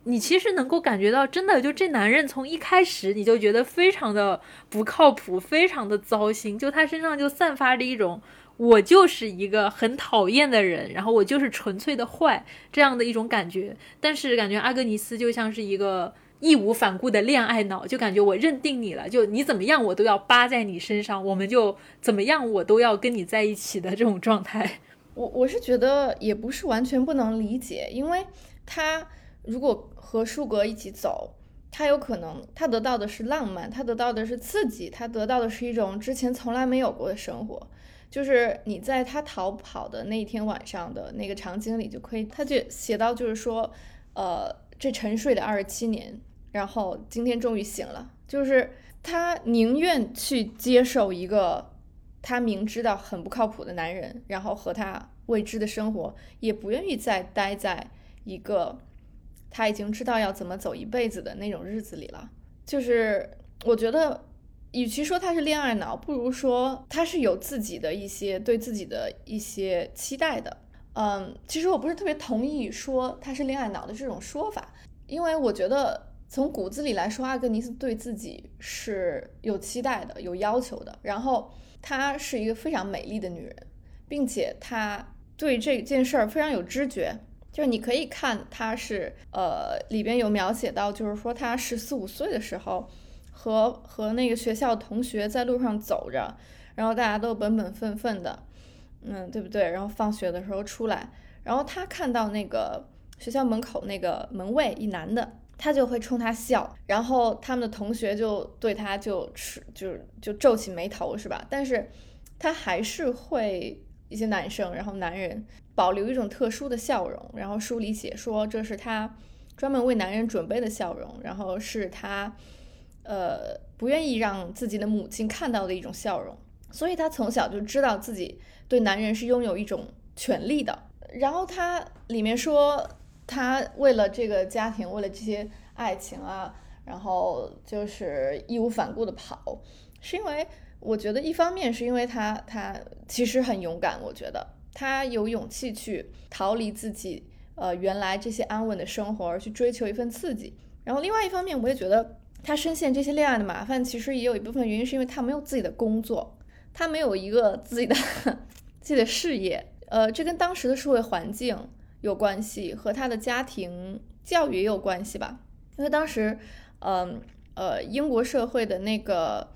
你其实能够感觉到，真的就这男人从一开始你就觉得非常的不靠谱，非常的糟心，就他身上就散发着一种我就是一个很讨厌的人，然后我就是纯粹的坏这样的一种感觉。但是感觉阿格尼斯就像是一个。义无反顾的恋爱脑，就感觉我认定你了，就你怎么样我都要扒在你身上，我们就怎么样我都要跟你在一起的这种状态。我我是觉得也不是完全不能理解，因为他如果和树格一起走，他有可能他得到的是浪漫，他得到的是刺激，他得到的是一种之前从来没有过的生活。就是你在他逃跑的那一天晚上的那个场景里就可以，他就写到就是说，呃。这沉睡的二十七年，然后今天终于醒了。就是他宁愿去接受一个他明知道很不靠谱的男人，然后和他未知的生活，也不愿意再待在一个他已经知道要怎么走一辈子的那种日子里了。就是我觉得，与其说他是恋爱脑，不如说他是有自己的一些对自己的一些期待的。嗯，其实我不是特别同意说他是恋爱脑的这种说法，因为我觉得从骨子里来说，阿格尼斯对自己是有期待的、有要求的。然后她是一个非常美丽的女人，并且她对这件事儿非常有知觉。就是你可以看，她是呃里边有描写到，就是说她十四五岁的时候，和和那个学校同学在路上走着，然后大家都本本分分的。嗯，对不对？然后放学的时候出来，然后他看到那个学校门口那个门卫一男的，他就会冲他笑，然后他们的同学就对他就是就就皱起眉头，是吧？但是他还是会一些男生，然后男人保留一种特殊的笑容，然后书里写说这是他专门为男人准备的笑容，然后是他呃不愿意让自己的母亲看到的一种笑容，所以他从小就知道自己。对男人是拥有一种权利的。然后他里面说，他为了这个家庭，为了这些爱情啊，然后就是义无反顾的跑，是因为我觉得一方面是因为他他其实很勇敢，我觉得他有勇气去逃离自己呃原来这些安稳的生活，而去追求一份刺激。然后另外一方面，我也觉得他深陷这些恋爱的麻烦，其实也有一部分原因是因为他没有自己的工作，他没有一个自己的。[LAUGHS] 自己的事业，呃，这跟当时的社会环境有关系，和他的家庭教育也有关系吧。因为当时，嗯呃，英国社会的那个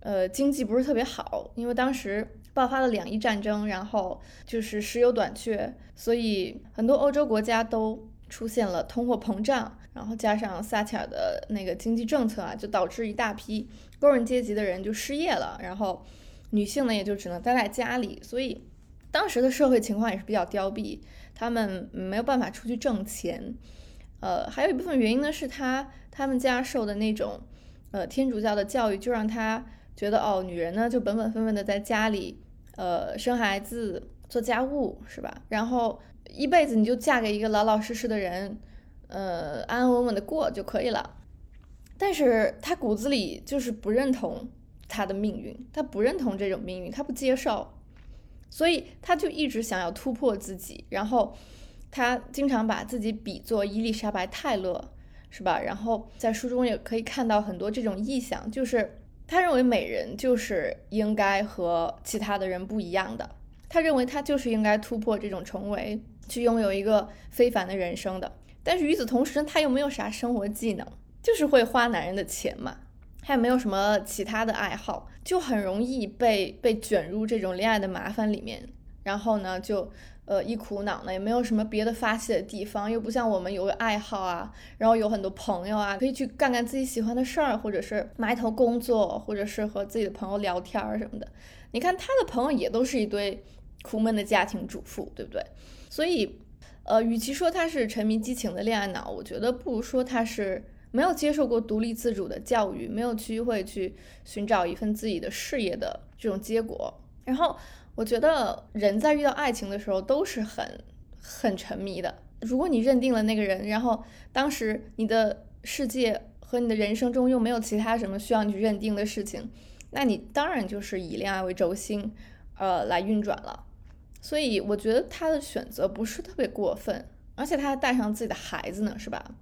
呃经济不是特别好，因为当时爆发了两伊战争，然后就是石油短缺，所以很多欧洲国家都出现了通货膨胀，然后加上撒切尔的那个经济政策啊，就导致一大批工人阶级的人就失业了，然后女性呢也就只能待在家里，所以。当时的社会情况也是比较凋敝，他们没有办法出去挣钱，呃，还有一部分原因呢是他他们家受的那种呃天主教的教育，就让他觉得哦，女人呢就本本分分的在家里，呃，生孩子、做家务，是吧？然后一辈子你就嫁给一个老老实实的人，呃，安安稳稳的过就可以了。但是他骨子里就是不认同他的命运，他不认同这种命运，他不接受，所以他就一直想要突破自己。然后他经常把自己比作伊丽莎白·泰勒，是吧？然后在书中也可以看到很多这种意象，就是他认为美人就是应该和其他的人不一样的，他认为他就是应该突破这种重围，去拥有一个非凡的人生的。但是与此同时，他又没有啥生活技能。就是会花男人的钱嘛，他也没有什么其他的爱好，就很容易被被卷入这种恋爱的麻烦里面。然后呢，就呃一苦恼呢，也没有什么别的发泄的地方，又不像我们有个爱好啊，然后有很多朋友啊，可以去干干自己喜欢的事儿，或者是埋头工作，或者是和自己的朋友聊天儿什么的。你看他的朋友也都是一堆苦闷的家庭主妇，对不对？所以，呃，与其说他是沉迷激情的恋爱脑，我觉得不如说他是。没有接受过独立自主的教育，没有机会去寻找一份自己的事业的这种结果。然后我觉得人在遇到爱情的时候都是很很沉迷的。如果你认定了那个人，然后当时你的世界和你的人生中又没有其他什么需要你去认定的事情，那你当然就是以恋爱为轴心，呃，来运转了。所以我觉得他的选择不是特别过分，而且他还带上自己的孩子呢，是吧？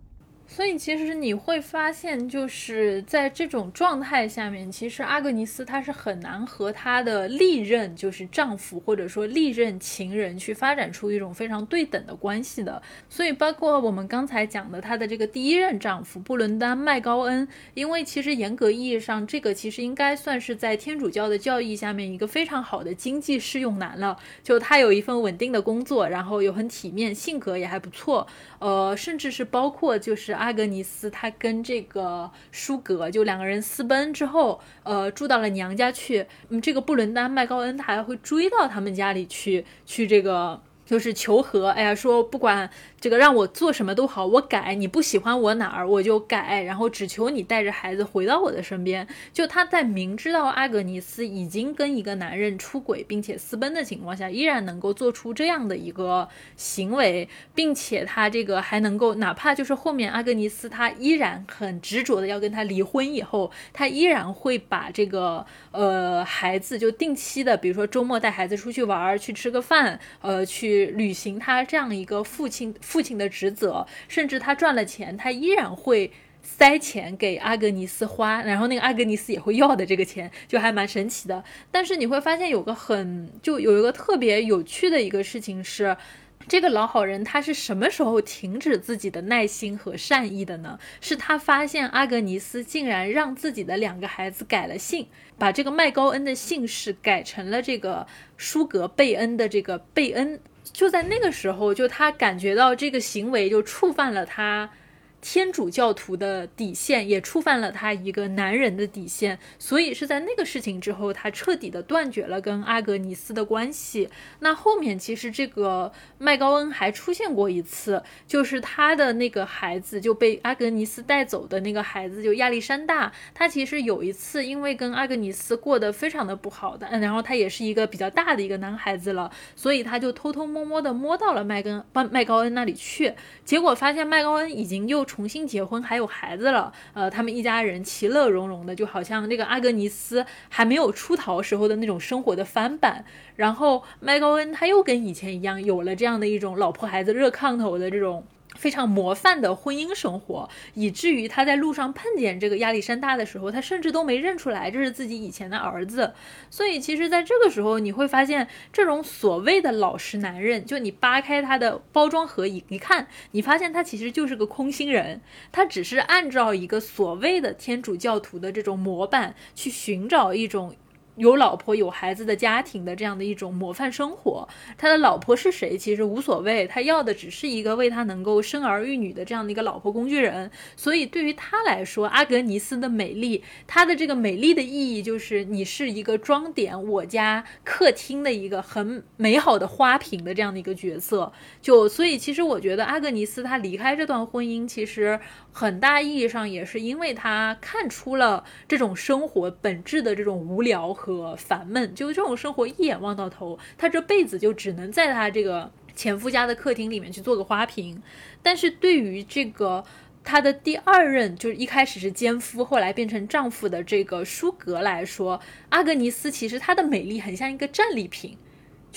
所以其实你会发现，就是在这种状态下面，其实阿格尼斯她是很难和她的历任就是丈夫或者说历任情人去发展出一种非常对等的关系的。所以包括我们刚才讲的她的这个第一任丈夫布伦丹麦高恩，因为其实严格意义上，这个其实应该算是在天主教的教义下面一个非常好的经济适用男了。就他有一份稳定的工作，然后又很体面，性格也还不错，呃，甚至是包括就是。阿格尼斯她跟这个舒格就两个人私奔之后，呃，住到了娘家去。嗯，这个布伦丹麦高恩他还会追到他们家里去，去这个。就是求和，哎呀，说不管这个让我做什么都好，我改。你不喜欢我哪儿，我就改。然后只求你带着孩子回到我的身边。就他在明知道阿格尼斯已经跟一个男人出轨并且私奔的情况下，依然能够做出这样的一个行为，并且他这个还能够，哪怕就是后面阿格尼斯他依然很执着的要跟他离婚以后，他依然会把这个呃孩子就定期的，比如说周末带孩子出去玩儿，去吃个饭，呃去。履行他这样一个父亲父亲的职责，甚至他赚了钱，他依然会塞钱给阿格尼斯花，然后那个阿格尼斯也会要的这个钱，就还蛮神奇的。但是你会发现有个很就有一个特别有趣的一个事情是。这个老好人他是什么时候停止自己的耐心和善意的呢？是他发现阿格尼斯竟然让自己的两个孩子改了姓，把这个麦高恩的姓氏改成了这个舒格贝恩的这个贝恩。就在那个时候，就他感觉到这个行为就触犯了他。天主教徒的底线也触犯了他一个男人的底线，所以是在那个事情之后，他彻底的断绝了跟阿格尼斯的关系。那后面其实这个麦高恩还出现过一次，就是他的那个孩子就被阿格尼斯带走的那个孩子，就亚历山大。他其实有一次因为跟阿格尼斯过得非常的不好的，嗯，然后他也是一个比较大的一个男孩子了，所以他就偷偷摸摸的摸到了麦根麦麦高恩那里去，结果发现麦高恩已经又。重新结婚还有孩子了，呃，他们一家人其乐融融的，就好像那个阿格尼斯还没有出逃时候的那种生活的翻版。然后麦高恩他又跟以前一样，有了这样的一种老婆孩子热炕头的这种。非常模范的婚姻生活，以至于他在路上碰见这个亚历山大的时候，他甚至都没认出来这是自己以前的儿子。所以，其实，在这个时候，你会发现，这种所谓的老实男人，就你扒开他的包装盒一一看，你发现他其实就是个空心人，他只是按照一个所谓的天主教徒的这种模板去寻找一种。有老婆有孩子的家庭的这样的一种模范生活，他的老婆是谁其实无所谓，他要的只是一个为他能够生儿育女的这样的一个老婆工具人。所以对于他来说，阿格尼斯的美丽，她的这个美丽的意义就是你是一个装点我家客厅的一个很美好的花瓶的这样的一个角色。就所以其实我觉得阿格尼斯她离开这段婚姻其实。很大意义上也是因为他看出了这种生活本质的这种无聊和烦闷，就这种生活一眼望到头，他这辈子就只能在他这个前夫家的客厅里面去做个花瓶。但是对于这个他的第二任，就是一开始是奸夫，后来变成丈夫的这个舒格来说，阿格尼斯其实她的美丽很像一个战利品。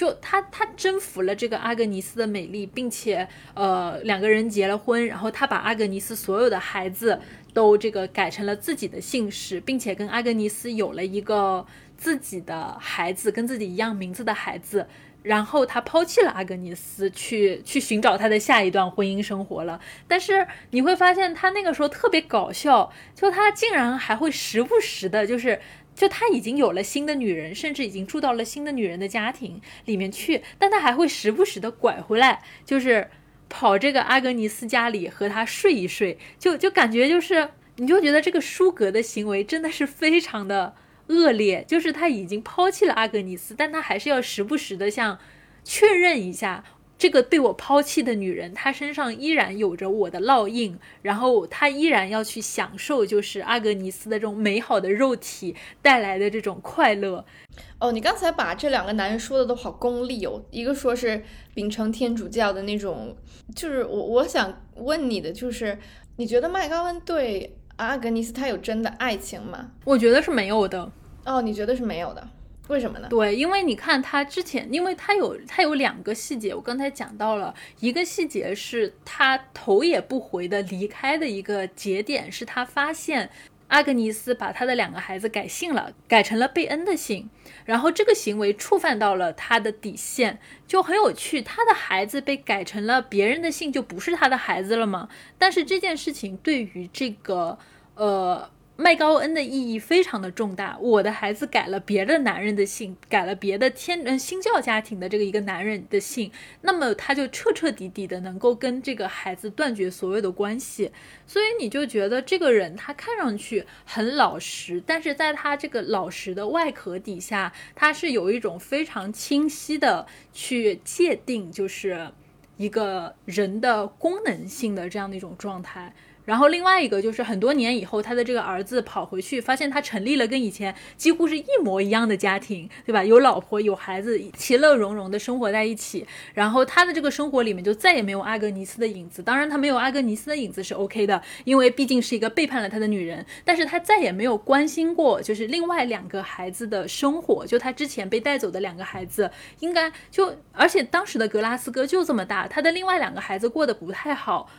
就他，他征服了这个阿格尼斯的美丽，并且，呃，两个人结了婚，然后他把阿格尼斯所有的孩子都这个改成了自己的姓氏，并且跟阿格尼斯有了一个自己的孩子，跟自己一样名字的孩子。然后他抛弃了阿格尼斯，去去寻找他的下一段婚姻生活了。但是你会发现，他那个时候特别搞笑，就他竟然还会时不时的，就是。就他已经有了新的女人，甚至已经住到了新的女人的家庭里面去，但他还会时不时的拐回来，就是跑这个阿格尼斯家里和她睡一睡，就就感觉就是，你就觉得这个舒格的行为真的是非常的恶劣，就是他已经抛弃了阿格尼斯，但他还是要时不时的像确认一下。这个被我抛弃的女人，她身上依然有着我的烙印，然后她依然要去享受，就是阿格尼斯的这种美好的肉体带来的这种快乐。哦，你刚才把这两个男人说的都好功利哦，一个说是秉承天主教的那种，就是我我想问你的就是，你觉得麦高恩对阿格尼斯他有真的爱情吗？我觉得是没有的。哦，你觉得是没有的？为什么呢？对，因为你看他之前，因为他有他有两个细节，我刚才讲到了一个细节是他头也不回的离开的一个节点，是他发现阿格尼斯把他的两个孩子改姓了，改成了贝恩的姓，然后这个行为触犯到了他的底线，就很有趣。他的孩子被改成了别人的姓，就不是他的孩子了吗？但是这件事情对于这个呃。麦高恩的意义非常的重大。我的孩子改了别的男人的姓，改了别的天嗯新教家庭的这个一个男人的姓，那么他就彻彻底底的能够跟这个孩子断绝所有的关系。所以你就觉得这个人他看上去很老实，但是在他这个老实的外壳底下，他是有一种非常清晰的去界定，就是一个人的功能性的这样的一种状态。然后另外一个就是很多年以后，他的这个儿子跑回去，发现他成立了跟以前几乎是一模一样的家庭，对吧？有老婆有孩子，其乐融融的生活在一起。然后他的这个生活里面就再也没有阿格尼斯的影子。当然，他没有阿格尼斯的影子是 OK 的，因为毕竟是一个背叛了他的女人。但是他再也没有关心过，就是另外两个孩子的生活，就他之前被带走的两个孩子，应该就而且当时的格拉斯哥就这么大，他的另外两个孩子过得不太好。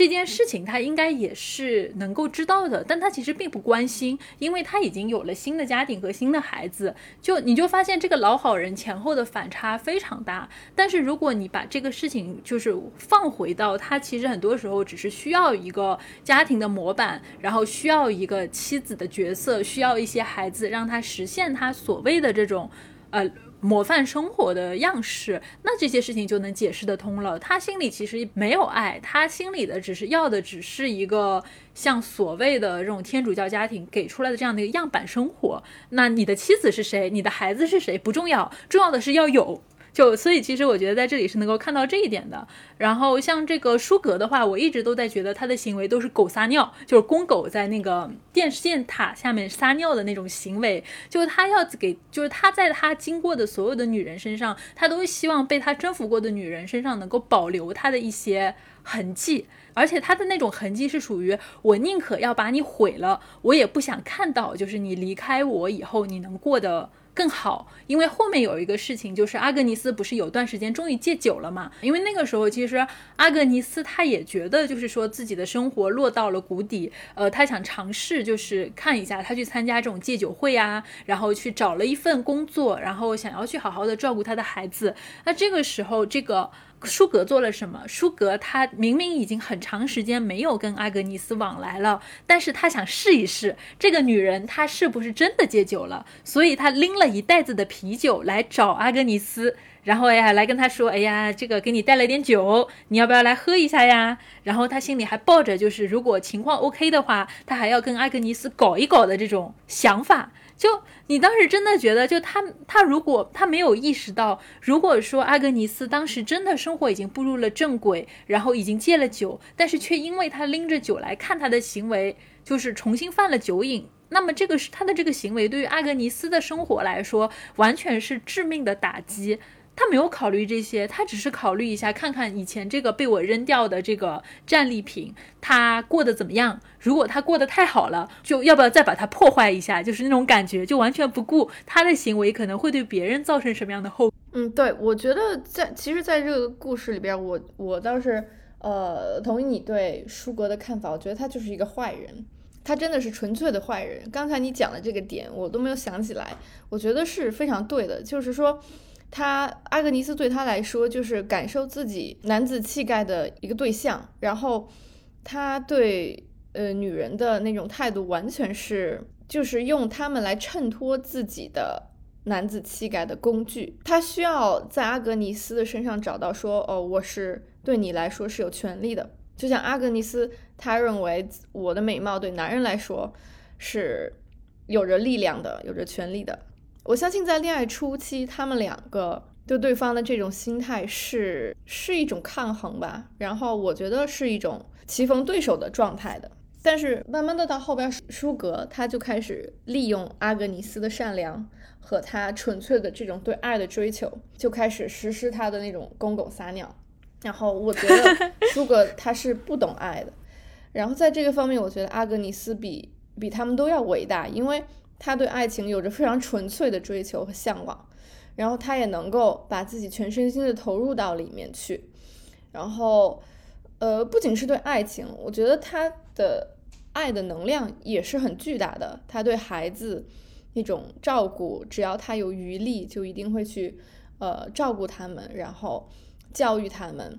这件事情他应该也是能够知道的，但他其实并不关心，因为他已经有了新的家庭和新的孩子。就你就发现这个老好人前后的反差非常大。但是如果你把这个事情就是放回到他其实很多时候只是需要一个家庭的模板，然后需要一个妻子的角色，需要一些孩子让他实现他所谓的这种，呃。模范生活的样式，那这些事情就能解释得通了。他心里其实没有爱，他心里的只是要的只是一个像所谓的这种天主教家庭给出来的这样的一个样板生活。那你的妻子是谁？你的孩子是谁？不重要，重要的是要有。就所以，其实我觉得在这里是能够看到这一点的。然后像这个舒格的话，我一直都在觉得他的行为都是狗撒尿，就是公狗在那个电视线塔下面撒尿的那种行为。就他要给，就是他在他经过的所有的女人身上，他都希望被他征服过的女人身上能够保留他的一些痕迹，而且他的那种痕迹是属于我宁可要把你毁了，我也不想看到，就是你离开我以后你能过得。更好，因为后面有一个事情，就是阿格尼斯不是有段时间终于戒酒了嘛？因为那个时候其实阿格尼斯他也觉得，就是说自己的生活落到了谷底，呃，他想尝试就是看一下，他去参加这种戒酒会啊，然后去找了一份工作，然后想要去好好的照顾他的孩子。那这个时候，这个。舒格做了什么？舒格他明明已经很长时间没有跟阿格尼斯往来了，但是他想试一试这个女人她是不是真的戒酒了，所以他拎了一袋子的啤酒来找阿格尼斯，然后呀来跟他说，哎呀，这个给你带了点酒，你要不要来喝一下呀？然后他心里还抱着就是如果情况 OK 的话，他还要跟阿格尼斯搞一搞的这种想法。就你当时真的觉得，就他他如果他没有意识到，如果说阿格尼斯当时真的生活已经步入了正轨，然后已经戒了酒，但是却因为他拎着酒来看他的行为，就是重新犯了酒瘾，那么这个是他的这个行为对于阿格尼斯的生活来说，完全是致命的打击。他没有考虑这些，他只是考虑一下，看看以前这个被我扔掉的这个战利品，他过得怎么样？如果他过得太好了，就要不要再把它破坏一下？就是那种感觉，就完全不顾他的行为可能会对别人造成什么样的后。嗯，对，我觉得在其实，在这个故事里边，我我倒是呃同意你对舒格的看法，我觉得他就是一个坏人，他真的是纯粹的坏人。刚才你讲的这个点，我都没有想起来，我觉得是非常对的，就是说。他阿格尼斯对他来说就是感受自己男子气概的一个对象，然后他对呃女人的那种态度完全是就是用他们来衬托自己的男子气概的工具。他需要在阿格尼斯的身上找到说哦，我是对你来说是有权利的，就像阿格尼斯他认为我的美貌对男人来说是有着力量的，有着权利的。我相信在恋爱初期，他们两个对对方的这种心态是是一种抗衡吧，然后我觉得是一种棋逢对手的状态的。但是慢慢的到后边，舒格他就开始利用阿格尼斯的善良和他纯粹的这种对爱的追求，就开始实施他的那种公狗撒尿。然后我觉得舒格他是不懂爱的，然后在这个方面，我觉得阿格尼斯比比他们都要伟大，因为。他对爱情有着非常纯粹的追求和向往，然后他也能够把自己全身心的投入到里面去，然后，呃，不仅是对爱情，我觉得他的爱的能量也是很巨大的。他对孩子那种照顾，只要他有余力，就一定会去，呃，照顾他们，然后教育他们，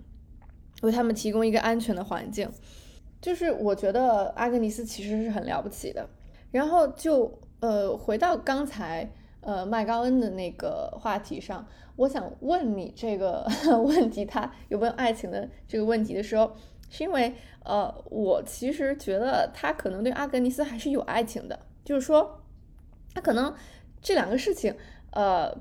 为他们提供一个安全的环境。就是我觉得阿格尼斯其实是很了不起的，然后就。呃，回到刚才呃麦高恩的那个话题上，我想问你这个 [LAUGHS] 问题，他有没有爱情的这个问题的时候，是因为呃，我其实觉得他可能对阿格尼斯还是有爱情的，就是说他可能这两个事情，呃，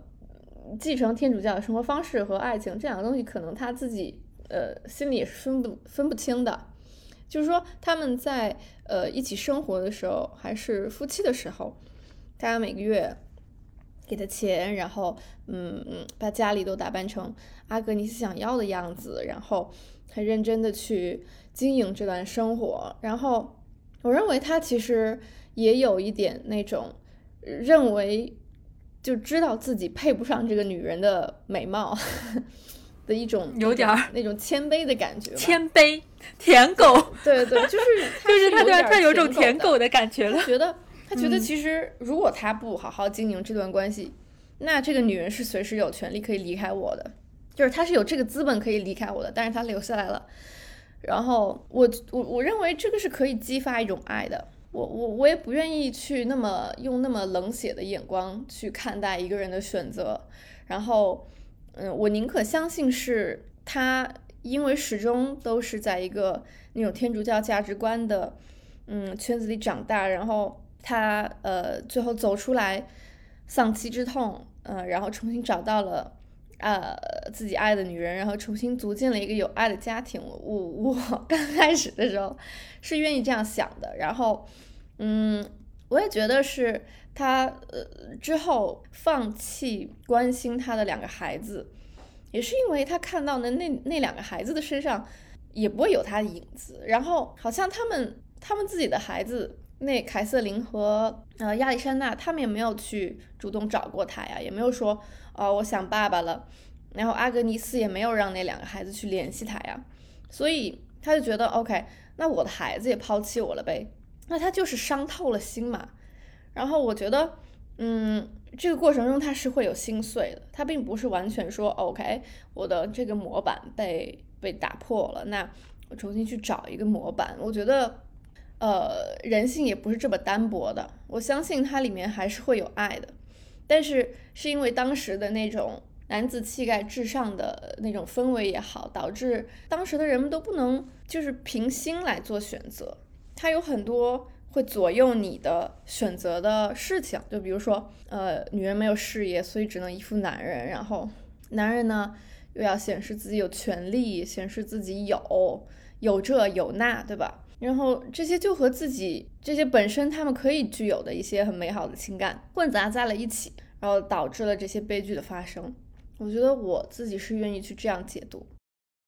继承天主教的生活方式和爱情这两个东西，可能他自己呃心里也是分不分不清的。就是说他们在呃一起生活的时候，还是夫妻的时候。他每个月给他钱，然后嗯嗯，把家里都打扮成阿格尼斯想要的样子，然后很认真的去经营这段生活。然后我认为他其实也有一点那种认为就知道自己配不上这个女人的美貌的一种有点那种谦卑的感觉。谦卑舔狗，[LAUGHS] 对对，就是就是他对他有种舔狗的感觉了，觉得。[LAUGHS] 他觉得其实，如果他不好好经营这段关系，那这个女人是随时有权利可以离开我的，就是他是有这个资本可以离开我的，但是他留下来了。然后我我我认为这个是可以激发一种爱的。我我我也不愿意去那么用那么冷血的眼光去看待一个人的选择。然后，嗯，我宁可相信是他，因为始终都是在一个那种天主教价值观的嗯圈子里长大，然后。他呃，最后走出来，丧妻之痛，呃，然后重新找到了呃自己爱的女人，然后重新组建了一个有爱的家庭。我我 [LAUGHS] 刚开始的时候是愿意这样想的，然后嗯，我也觉得是他呃之后放弃关心他的两个孩子，也是因为他看到的那那两个孩子的身上也不会有他的影子，然后好像他们他们自己的孩子。那凯瑟琳和呃亚历山大，他们也没有去主动找过他呀，也没有说哦我想爸爸了。然后阿格尼斯也没有让那两个孩子去联系他呀，所以他就觉得 OK，那我的孩子也抛弃我了呗，那他就是伤透了心嘛。然后我觉得，嗯，这个过程中他是会有心碎的，他并不是完全说 OK，我的这个模板被被打破了，那我重新去找一个模板。我觉得。呃，人性也不是这么单薄的，我相信它里面还是会有爱的，但是是因为当时的那种男子气概至上的那种氛围也好，导致当时的人们都不能就是凭心来做选择，它有很多会左右你的选择的事情，就比如说，呃，女人没有事业，所以只能依附男人，然后男人呢又要显示自己有权利，显示自己有有这有那，对吧？然后这些就和自己这些本身他们可以具有的一些很美好的情感混杂在了一起，然后导致了这些悲剧的发生。我觉得我自己是愿意去这样解读，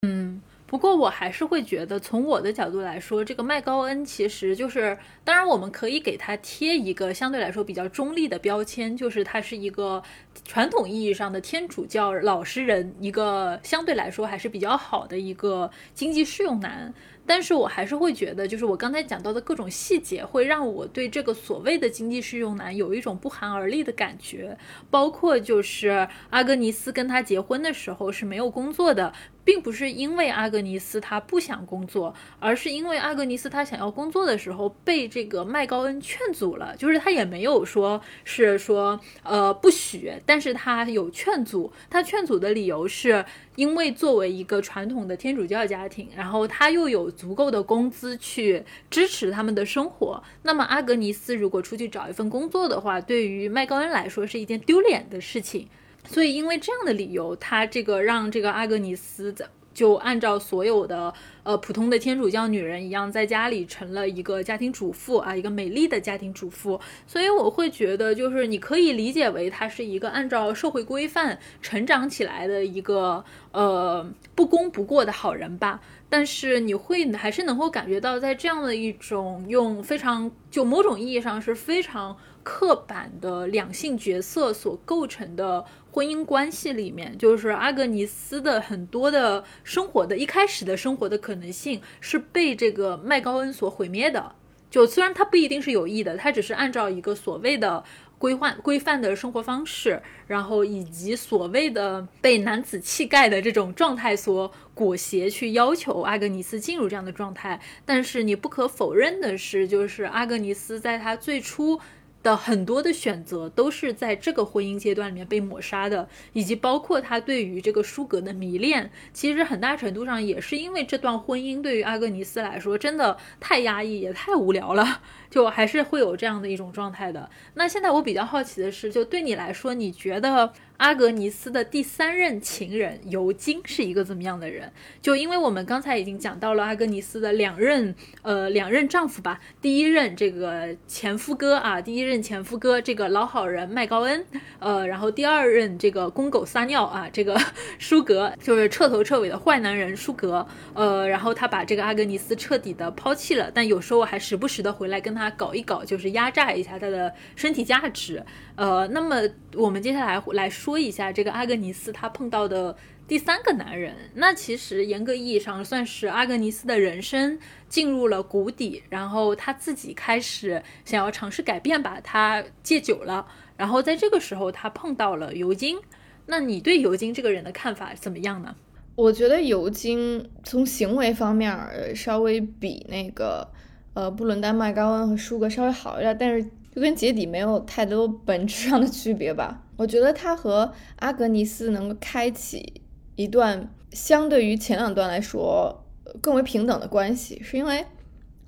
嗯，不过我还是会觉得，从我的角度来说，这个麦高恩其实就是，当然我们可以给他贴一个相对来说比较中立的标签，就是他是一个传统意义上的天主教老实人，一个相对来说还是比较好的一个经济适用男。但是我还是会觉得，就是我刚才讲到的各种细节，会让我对这个所谓的经济适用男有一种不寒而栗的感觉。包括就是阿格尼斯跟他结婚的时候是没有工作的。并不是因为阿格尼斯他不想工作，而是因为阿格尼斯他想要工作的时候被这个麦高恩劝阻了。就是他也没有说是说呃不许，但是他有劝阻。他劝阻的理由是因为作为一个传统的天主教家庭，然后他又有足够的工资去支持他们的生活。那么阿格尼斯如果出去找一份工作的话，对于麦高恩来说是一件丢脸的事情。所以，因为这样的理由，他这个让这个阿格尼斯就按照所有的呃普通的天主教女人一样，在家里成了一个家庭主妇啊，一个美丽的家庭主妇。所以我会觉得，就是你可以理解为她是一个按照社会规范成长起来的一个呃不功不过的好人吧。但是你会还是能够感觉到，在这样的一种用非常就某种意义上是非常刻板的两性角色所构成的。婚姻关系里面，就是阿格尼斯的很多的生活的一开始的生活的可能性是被这个麦高恩所毁灭的。就虽然他不一定是有意的，他只是按照一个所谓的规范规范的生活方式，然后以及所谓的被男子气概的这种状态所裹挟去要求阿格尼斯进入这样的状态。但是你不可否认的是，就是阿格尼斯在他最初。的很多的选择都是在这个婚姻阶段里面被抹杀的，以及包括他对于这个舒格的迷恋，其实很大程度上也是因为这段婚姻对于阿格尼斯来说真的太压抑也太无聊了，[LAUGHS] 就还是会有这样的一种状态的。那现在我比较好奇的是，就对你来说，你觉得？阿格尼斯的第三任情人尤金是一个怎么样的人？就因为我们刚才已经讲到了阿格尼斯的两任，呃，两任丈夫吧。第一任这个前夫哥啊，第一任前夫哥这个老好人麦高恩，呃，然后第二任这个公狗撒尿啊，这个 [LAUGHS] 舒格就是彻头彻尾的坏男人舒格，呃，然后他把这个阿格尼斯彻底的抛弃了，但有时候还时不时的回来跟他搞一搞，就是压榨一下他的身体价值。呃，那么我们接下来来说一下这个阿格尼斯他碰到的第三个男人。那其实严格意义上算是阿格尼斯的人生进入了谷底，然后他自己开始想要尝试改变吧，他戒酒了。然后在这个时候，他碰到了尤金。那你对尤金这个人的看法怎么样呢？我觉得尤金从行为方面稍微比那个呃布伦丹麦高恩和舒格稍微好一点，但是。就跟杰底没有太多本质上的区别吧。我觉得他和阿格尼斯能够开启一段相对于前两段来说更为平等的关系，是因为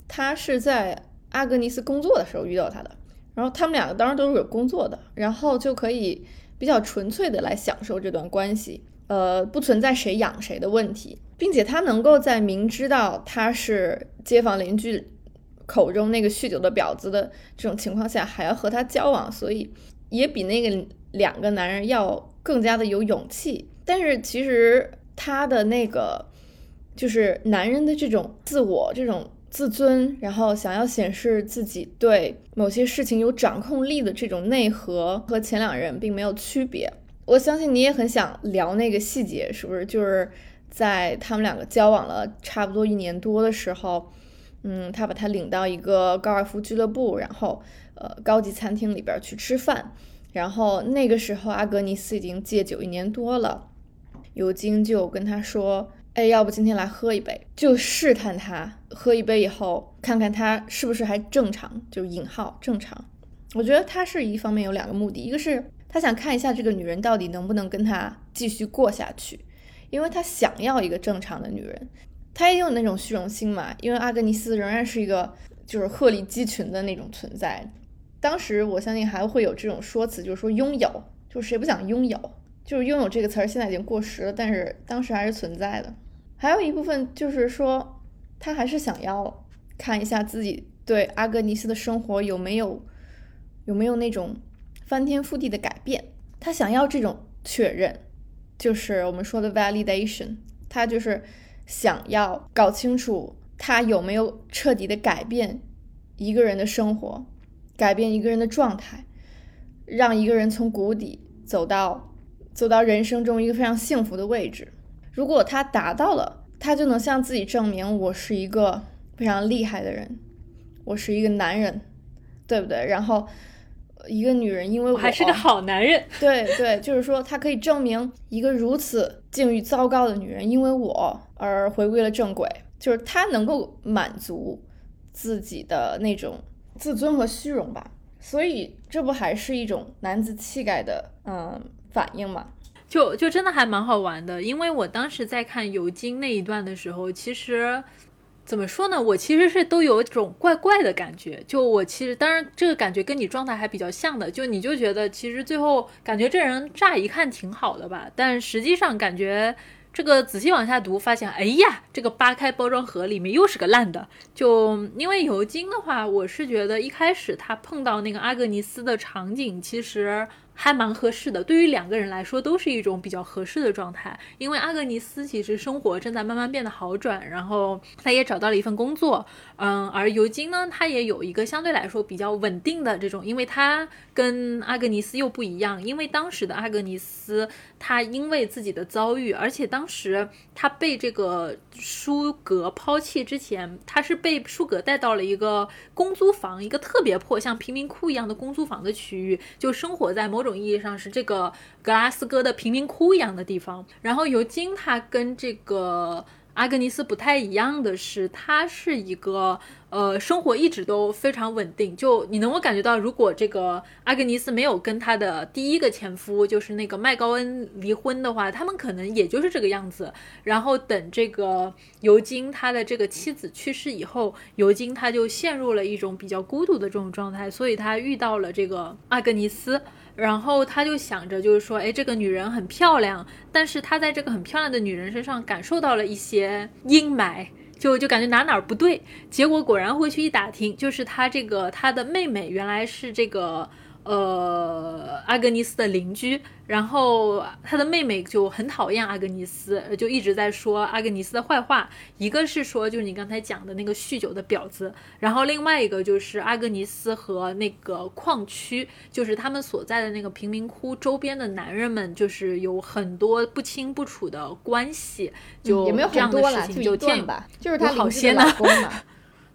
他是在阿格尼斯工作的时候遇到他的，然后他们两个当然都是有工作的，然后就可以比较纯粹的来享受这段关系，呃，不存在谁养谁的问题，并且他能够在明知道他是街坊邻居。口中那个酗酒的婊子的这种情况下，还要和他交往，所以也比那个两个男人要更加的有勇气。但是其实他的那个就是男人的这种自我、这种自尊，然后想要显示自己对某些事情有掌控力的这种内核，和前两人并没有区别。我相信你也很想聊那个细节，是不是？就是在他们两个交往了差不多一年多的时候。嗯，他把他领到一个高尔夫俱乐部，然后呃高级餐厅里边去吃饭。然后那个时候，阿格尼斯已经戒酒一年多了。尤金就跟他说：“哎，要不今天来喝一杯？”就试探他喝一杯以后，看看他是不是还正常，就引号正常。我觉得他是一方面有两个目的，一个是。他想看一下这个女人到底能不能跟他继续过下去，因为他想要一个正常的女人，他也有那种虚荣心嘛。因为阿格尼斯仍然是一个就是鹤立鸡群的那种存在。当时我相信还会有这种说辞，就是说拥有，就谁不想拥有？就是拥有这个词儿现在已经过时了，但是当时还是存在的。还有一部分就是说，他还是想要看一下自己对阿格尼斯的生活有没有有没有那种翻天覆地的改变。他想要这种确认，就是我们说的 validation。他就是想要搞清楚他有没有彻底的改变一个人的生活。改变一个人的状态，让一个人从谷底走到走到人生中一个非常幸福的位置。如果他达到了，他就能向自己证明我是一个非常厉害的人，我是一个男人，对不对？然后一个女人，因为我还是个好男人，对对，就是说他可以证明一个如此境遇糟糕的女人，因为我而回归了正轨，就是他能够满足自己的那种。自尊和虚荣吧，所以这不还是一种男子气概的嗯反应嘛？就就真的还蛮好玩的，因为我当时在看尤金那一段的时候，其实怎么说呢，我其实是都有种怪怪的感觉。就我其实当然这个感觉跟你状态还比较像的，就你就觉得其实最后感觉这人乍一看挺好的吧，但实际上感觉。这个仔细往下读，发现，哎呀，这个扒开包装盒里面又是个烂的。就因为尤金的话，我是觉得一开始他碰到那个阿格尼斯的场景，其实。还蛮合适的，对于两个人来说都是一种比较合适的状态。因为阿格尼斯其实生活正在慢慢变得好转，然后他也找到了一份工作，嗯，而尤金呢，他也有一个相对来说比较稳定的这种，因为他跟阿格尼斯又不一样，因为当时的阿格尼斯他因为自己的遭遇，而且当时他被这个舒格抛弃之前，他是被舒格带到了一个公租房，一个特别破像贫民窟一样的公租房的区域，就生活在某。种意义上是这个格拉斯哥的贫民窟一样的地方。然后尤金他跟这个阿格尼斯不太一样的是，他是一个呃生活一直都非常稳定。就你能够感觉到，如果这个阿格尼斯没有跟他的第一个前夫就是那个麦高恩离婚的话，他们可能也就是这个样子。然后等这个尤金他的这个妻子去世以后，尤金他就陷入了一种比较孤独的这种状态，所以他遇到了这个阿格尼斯。然后他就想着，就是说，哎，这个女人很漂亮，但是他在这个很漂亮的女人身上感受到了一些阴霾，就就感觉哪哪不对。结果果然回去一打听，就是他这个他的妹妹原来是这个。呃，阿格尼斯的邻居，然后他的妹妹就很讨厌阿格尼斯，就一直在说阿格尼斯的坏话。一个是说，就是你刚才讲的那个酗酒的婊子，然后另外一个就是阿格尼斯和那个矿区，就是他们所在的那个贫民窟周边的男人们，就是有很多不清不楚的关系，就这样的事情就见吧，就是他好些呢。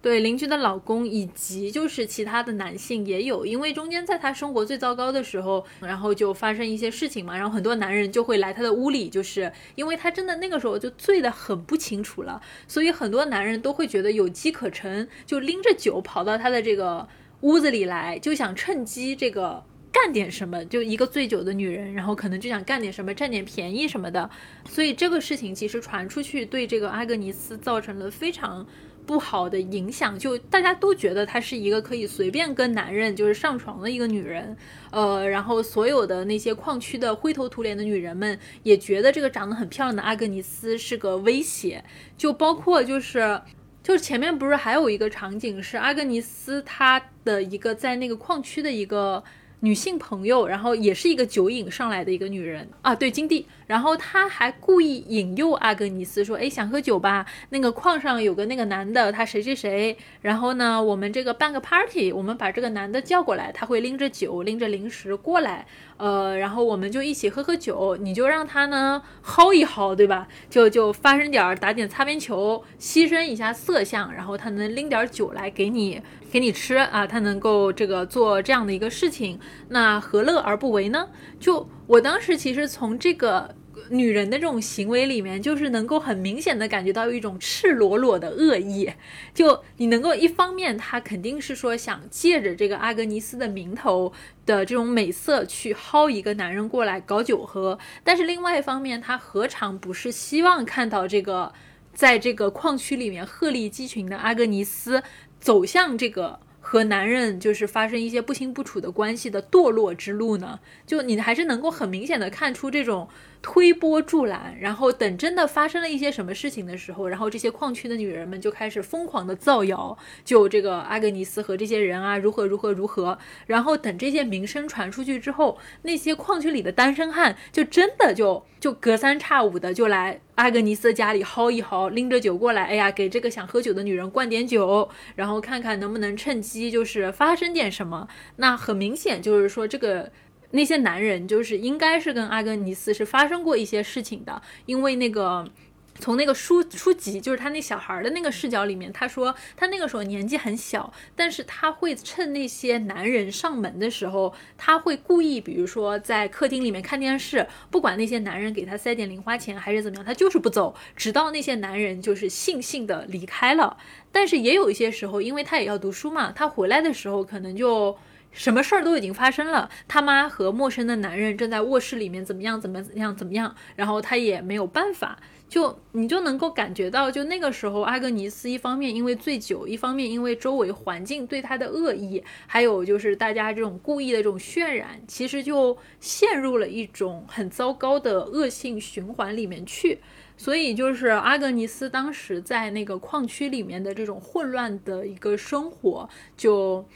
对邻居的老公以及就是其他的男性也有，因为中间在他生活最糟糕的时候，然后就发生一些事情嘛，然后很多男人就会来他的屋里，就是因为他真的那个时候就醉得很不清楚了，所以很多男人都会觉得有机可乘，就拎着酒跑到他的这个屋子里来，就想趁机这个干点什么，就一个醉酒的女人，然后可能就想干点什么，占点便宜什么的，所以这个事情其实传出去，对这个阿格尼斯造成了非常。不好的影响，就大家都觉得她是一个可以随便跟男人就是上床的一个女人，呃，然后所有的那些矿区的灰头土脸的女人们也觉得这个长得很漂亮的阿格尼斯是个威胁，就包括就是就是前面不是还有一个场景是阿格尼斯她的一个在那个矿区的一个。女性朋友，然后也是一个酒瘾上来的一个女人啊，对金帝，然后他还故意引诱阿格尼斯说，哎，想喝酒吧？那个矿上有个那个男的，他谁谁谁，然后呢，我们这个办个 party，我们把这个男的叫过来，他会拎着酒，拎着零食过来。呃，然后我们就一起喝喝酒，你就让他呢薅一薅，对吧？就就发生点儿打点擦边球，牺牲一下色相，然后他能拎点酒来给你给你吃啊，他能够这个做这样的一个事情，那何乐而不为呢？就我当时其实从这个女人的这种行为里面，就是能够很明显的感觉到一种赤裸裸的恶意。就你能够一方面，她肯定是说想借着这个阿格尼斯的名头的这种美色去薅一个男人过来搞酒喝，但是另外一方面，她何尝不是希望看到这个在这个矿区里面鹤立鸡群的阿格尼斯走向这个。和男人就是发生一些不清不楚的关系的堕落之路呢？就你还是能够很明显的看出这种。推波助澜，然后等真的发生了一些什么事情的时候，然后这些矿区的女人们就开始疯狂的造谣，就这个阿格尼斯和这些人啊如何如何如何，然后等这些名声传出去之后，那些矿区里的单身汉就真的就就隔三差五的就来阿格尼斯家里薅一薅，拎着酒过来，哎呀，给这个想喝酒的女人灌点酒，然后看看能不能趁机就是发生点什么。那很明显就是说这个。那些男人就是应该是跟阿格尼斯是发生过一些事情的，因为那个从那个书书籍，就是他那小孩的那个视角里面，他说他那个时候年纪很小，但是他会趁那些男人上门的时候，他会故意，比如说在客厅里面看电视，不管那些男人给他塞点零花钱还是怎么样，他就是不走，直到那些男人就是悻悻的离开了。但是也有一些时候，因为他也要读书嘛，他回来的时候可能就。什么事儿都已经发生了，他妈和陌生的男人正在卧室里面怎么样怎么怎么样怎么样，然后他也没有办法，就你就能够感觉到，就那个时候阿格尼斯一方面因为醉酒，一方面因为周围环境对他的恶意，还有就是大家这种故意的这种渲染，其实就陷入了一种很糟糕的恶性循环里面去。所以就是阿格尼斯当时在那个矿区里面的这种混乱的一个生活就。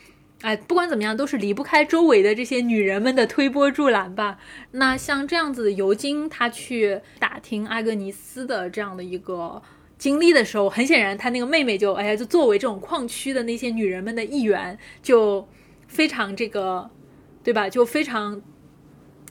哎，不管怎么样，都是离不开周围的这些女人们的推波助澜吧。那像这样子，尤金他去打听阿格尼斯的这样的一个经历的时候，很显然，他那个妹妹就哎呀，就作为这种矿区的那些女人们的一员，就非常这个，对吧？就非常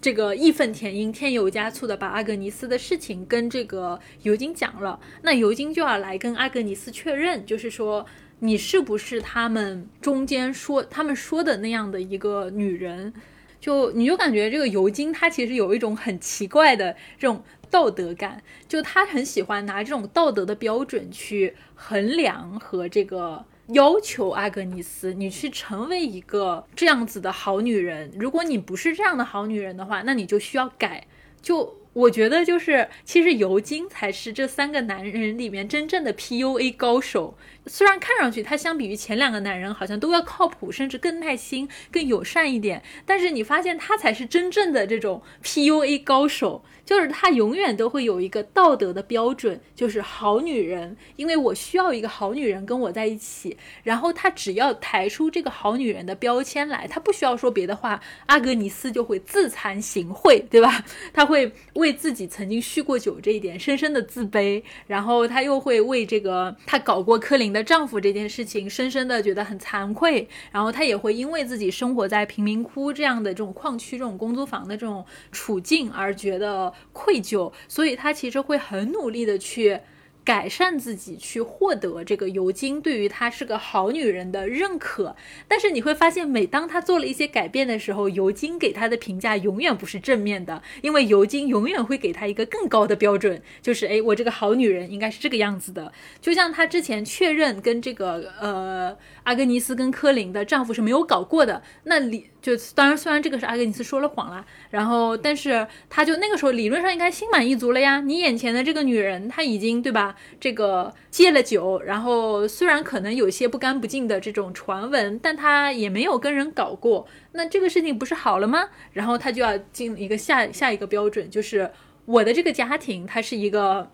这个义愤填膺、添油加醋的把阿格尼斯的事情跟这个尤金讲了。那尤金就要来跟阿格尼斯确认，就是说。你是不是他们中间说他们说的那样的一个女人？就你就感觉这个尤金她其实有一种很奇怪的这种道德感，就她很喜欢拿这种道德的标准去衡量和这个要求阿格尼斯，你去成为一个这样子的好女人。如果你不是这样的好女人的话，那你就需要改。就我觉得，就是其实尤金才是这三个男人里面真正的 PUA 高手。虽然看上去他相比于前两个男人好像都要靠谱，甚至更耐心、更友善一点，但是你发现他才是真正的这种 PUA 高手。就是他永远都会有一个道德的标准，就是好女人，因为我需要一个好女人跟我在一起。然后他只要抬出这个好女人的标签来，他不需要说别的话，阿格尼斯就会自惭形秽，对吧？他会为自己曾经酗过酒这一点深深的自卑，然后他又会为这个他搞过柯林的丈夫这件事情深深的觉得很惭愧，然后他也会因为自己生活在贫民窟这样的这种矿区、这种公租房的这种处境而觉得。愧疚，所以他其实会很努力的去。改善自己，去获得这个尤金对于她是个好女人的认可。但是你会发现，每当她做了一些改变的时候，尤金给她的评价永远不是正面的，因为尤金永远会给她一个更高的标准，就是哎，我这个好女人应该是这个样子的。就像她之前确认跟这个呃阿格尼斯跟科林的丈夫是没有搞过的，那理就当然虽然这个是阿格尼斯说了谎啦，然后但是他就那个时候理论上应该心满意足了呀。你眼前的这个女人，她已经对吧？这个戒了酒，然后虽然可能有些不干不净的这种传闻，但他也没有跟人搞过，那这个事情不是好了吗？然后他就要进一个下下一个标准，就是我的这个家庭，他是一个。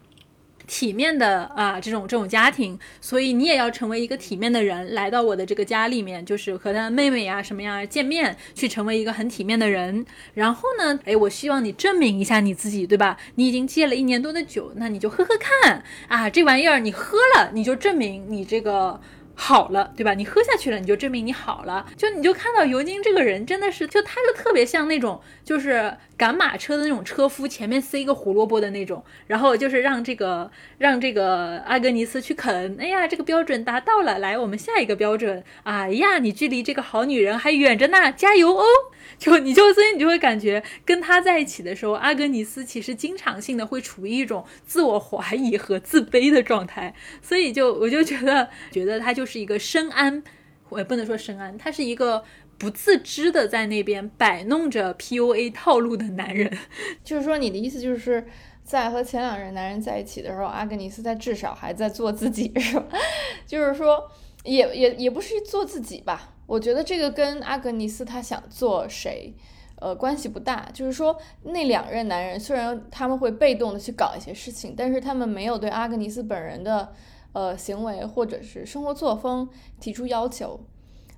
体面的啊，这种这种家庭，所以你也要成为一个体面的人，来到我的这个家里面，就是和他妹妹呀什么样见面，去成为一个很体面的人。然后呢，哎，我希望你证明一下你自己，对吧？你已经戒了一年多的酒，那你就喝喝看啊，这玩意儿你喝了，你就证明你这个。好了，对吧？你喝下去了，你就证明你好了。就你就看到尤金这个人，真的是，就他就特别像那种，就是赶马车的那种车夫，前面塞一个胡萝卜的那种，然后就是让这个让这个阿格尼斯去啃。哎呀，这个标准达到了，来，我们下一个标准。哎呀，你距离这个好女人还远着呢，加油哦！[LAUGHS] 就你就所以你就会感觉跟他在一起的时候，阿格尼斯其实经常性的会处于一种自我怀疑和自卑的状态，所以就我就觉得觉得他就是一个深谙，我也不能说深谙，他是一个不自知的在那边摆弄着 PUA 套路的男人。[LAUGHS] 就是说你的意思就是在和前两任男人在一起的时候，阿格尼斯他至少还在做自己，是吧？[LAUGHS] 就是说也也也不是做自己吧。我觉得这个跟阿格尼斯他想做谁，呃，关系不大。就是说，那两任男人虽然他们会被动的去搞一些事情，但是他们没有对阿格尼斯本人的呃行为或者是生活作风提出要求，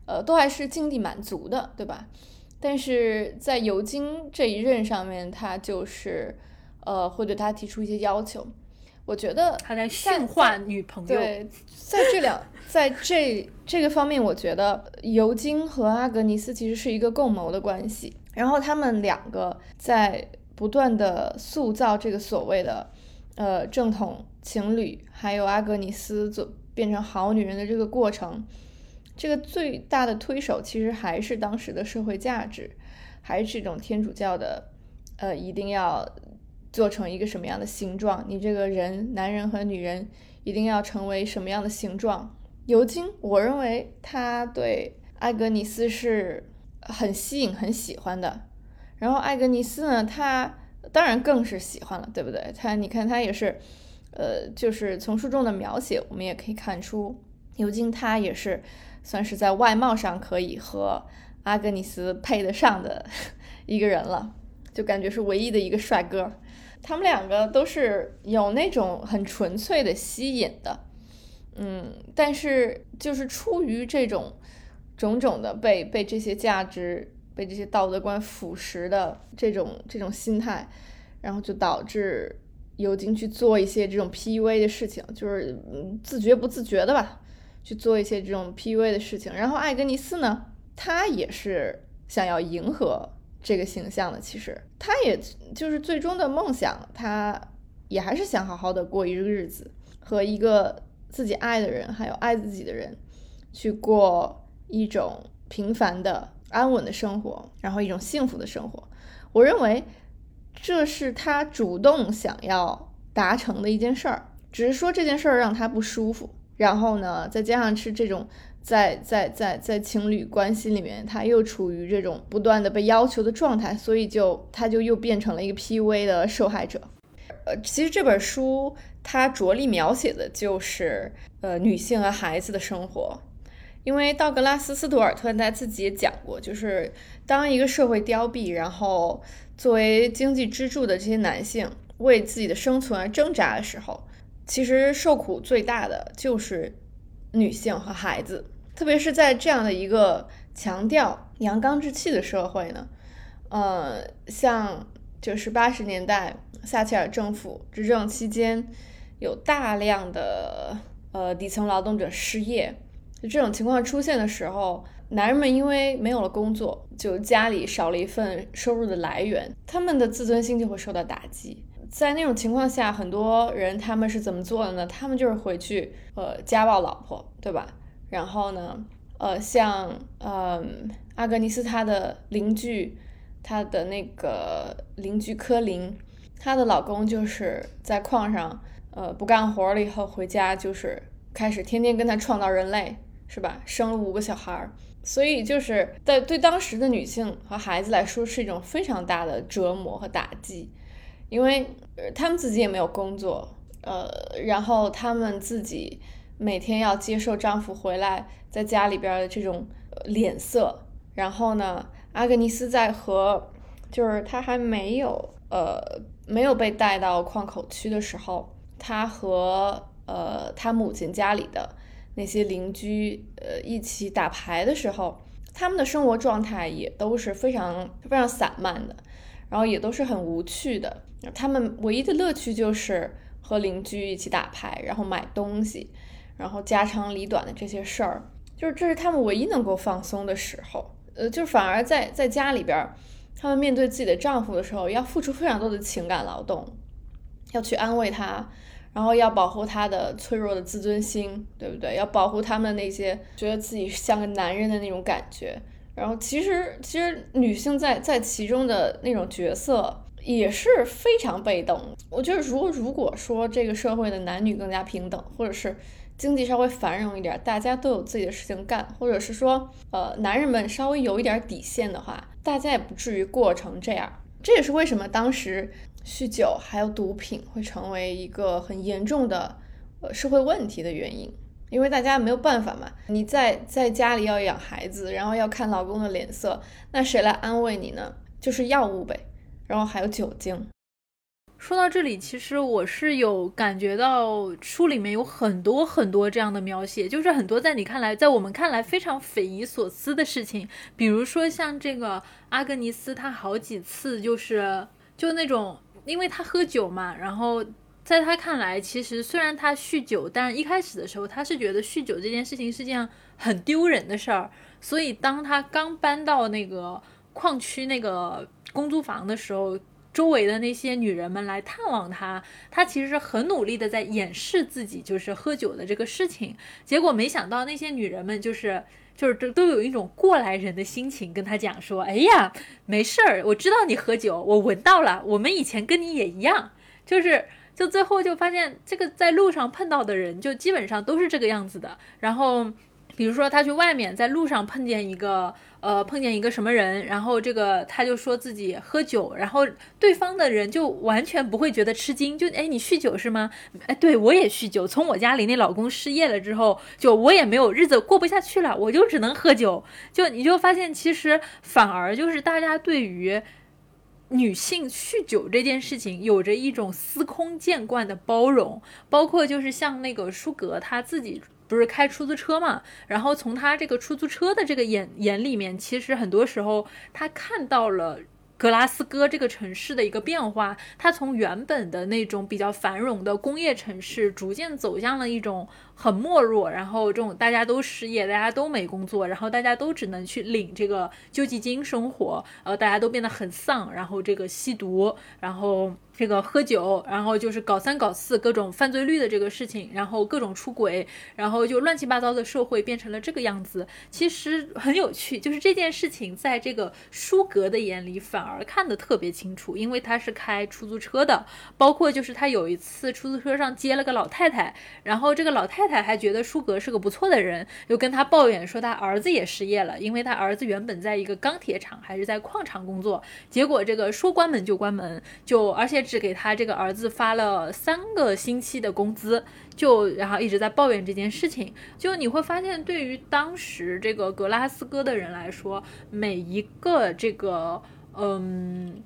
呃，都还是尽力满足的，对吧？但是在尤金这一任上面，他就是呃会对他提出一些要求。我觉得他在驯化女朋友。对，在这两，[LAUGHS] 在这这个方面，我觉得尤金和阿格尼斯其实是一个共谋的关系。然后他们两个在不断的塑造这个所谓的呃正统情侣，还有阿格尼斯做变成好女人的这个过程，这个最大的推手其实还是当时的社会价值，还是这种天主教的呃一定要。做成一个什么样的形状？你这个人，男人和女人一定要成为什么样的形状？尤金，我认为他对艾格尼斯是很吸引、很喜欢的。然后艾格尼斯呢，他当然更是喜欢了，对不对？他，你看他也是，呃，就是从书中的描写，我们也可以看出，尤金他也是算是在外貌上可以和阿格尼斯配得上的一个人了，就感觉是唯一的一个帅哥。他们两个都是有那种很纯粹的吸引的，嗯，但是就是出于这种种种的被被这些价值、被这些道德观腐蚀的这种这种心态，然后就导致尤金去做一些这种 PUA 的事情，就是自觉不自觉的吧，去做一些这种 PUA 的事情。然后艾格尼斯呢，他也是想要迎合。这个形象的，其实他也就是最终的梦想，他也还是想好好的过一个日子，和一个自己爱的人，还有爱自己的人，去过一种平凡的、安稳的生活，然后一种幸福的生活。我认为这是他主动想要达成的一件事儿，只是说这件事儿让他不舒服，然后呢，再加上是这种。在在在在情侣关系里面，他又处于这种不断的被要求的状态，所以就他就又变成了一个 PUA 的受害者。呃，其实这本书它着力描写的就是呃女性和孩子的生活，因为道格拉斯·斯图尔特他自己也讲过，就是当一个社会凋敝，然后作为经济支柱的这些男性为自己的生存而挣扎的时候，其实受苦最大的就是女性和孩子。特别是在这样的一个强调阳刚之气的社会呢，呃，像就是八十年代撒切尔政府执政期间，有大量的呃底层劳动者失业，就这种情况出现的时候，男人们因为没有了工作，就家里少了一份收入的来源，他们的自尊心就会受到打击。在那种情况下，很多人他们是怎么做的呢？他们就是回去呃家暴老婆，对吧？然后呢，呃，像嗯，阿格尼斯她的邻居，她的那个邻居科林，她的老公就是在矿上，呃，不干活了以后回家就是开始天天跟她创造人类，是吧？生了五个小孩儿，所以就是在对当时的女性和孩子来说是一种非常大的折磨和打击，因为他们自己也没有工作，呃，然后他们自己。每天要接受丈夫回来在家里边的这种脸色，然后呢，阿格尼斯在和就是她还没有呃没有被带到矿口区的时候，她和呃她母亲家里的那些邻居呃一起打牌的时候，他们的生活状态也都是非常非常散漫的，然后也都是很无趣的。他们唯一的乐趣就是和邻居一起打牌，然后买东西。然后家长里短的这些事儿，就是这是他们唯一能够放松的时候。呃，就反而在在家里边，他们面对自己的丈夫的时候，要付出非常多的情感劳动，要去安慰他，然后要保护他的脆弱的自尊心，对不对？要保护他们那些觉得自己像个男人的那种感觉。然后其实其实女性在在其中的那种角色也是非常被动。我觉得如如果说这个社会的男女更加平等，或者是经济稍微繁荣一点，大家都有自己的事情干，或者是说，呃，男人们稍微有一点底线的话，大家也不至于过成这样。这也是为什么当时酗酒还有毒品会成为一个很严重的呃社会问题的原因，因为大家没有办法嘛。你在在家里要养孩子，然后要看老公的脸色，那谁来安慰你呢？就是药物呗，然后还有酒精。说到这里，其实我是有感觉到书里面有很多很多这样的描写，就是很多在你看来，在我们看来非常匪夷所思的事情，比如说像这个阿格尼斯，他好几次就是就那种，因为他喝酒嘛，然后在他看来，其实虽然他酗酒，但一开始的时候他是觉得酗酒这件事情是件很丢人的事儿，所以当他刚搬到那个矿区那个公租房的时候。周围的那些女人们来探望他，他其实很努力的在掩饰自己就是喝酒的这个事情。结果没想到那些女人们就是就是都都有一种过来人的心情跟他讲说：“哎呀，没事儿，我知道你喝酒，我闻到了，我们以前跟你也一样。”就是就最后就发现这个在路上碰到的人就基本上都是这个样子的。然后比如说他去外面在路上碰见一个。呃，碰见一个什么人，然后这个他就说自己喝酒，然后对方的人就完全不会觉得吃惊，就哎，你酗酒是吗？哎，对我也酗酒。从我家里那老公失业了之后，就我也没有日子过不下去了，我就只能喝酒。就你就发现，其实反而就是大家对于女性酗酒这件事情有着一种司空见惯的包容，包括就是像那个舒格他自己。不是开出租车嘛？然后从他这个出租车的这个眼眼里面，其实很多时候他看到了格拉斯哥这个城市的一个变化。他从原本的那种比较繁荣的工业城市，逐渐走向了一种。很没落，然后这种大家都失业，大家都没工作，然后大家都只能去领这个救济金生活，呃，大家都变得很丧，然后这个吸毒，然后这个喝酒，然后就是搞三搞四，各种犯罪率的这个事情，然后各种出轨，然后就乱七八糟的社会变成了这个样子。其实很有趣，就是这件事情在这个舒格的眼里反而看得特别清楚，因为他是开出租车的，包括就是他有一次出租车上接了个老太太，然后这个老太太。他还觉得舒格是个不错的人，又跟他抱怨说他儿子也失业了，因为他儿子原本在一个钢铁厂还是在矿场工作，结果这个说关门就关门，就而且只给他这个儿子发了三个星期的工资，就然后一直在抱怨这件事情。就你会发现，对于当时这个格拉斯哥的人来说，每一个这个嗯。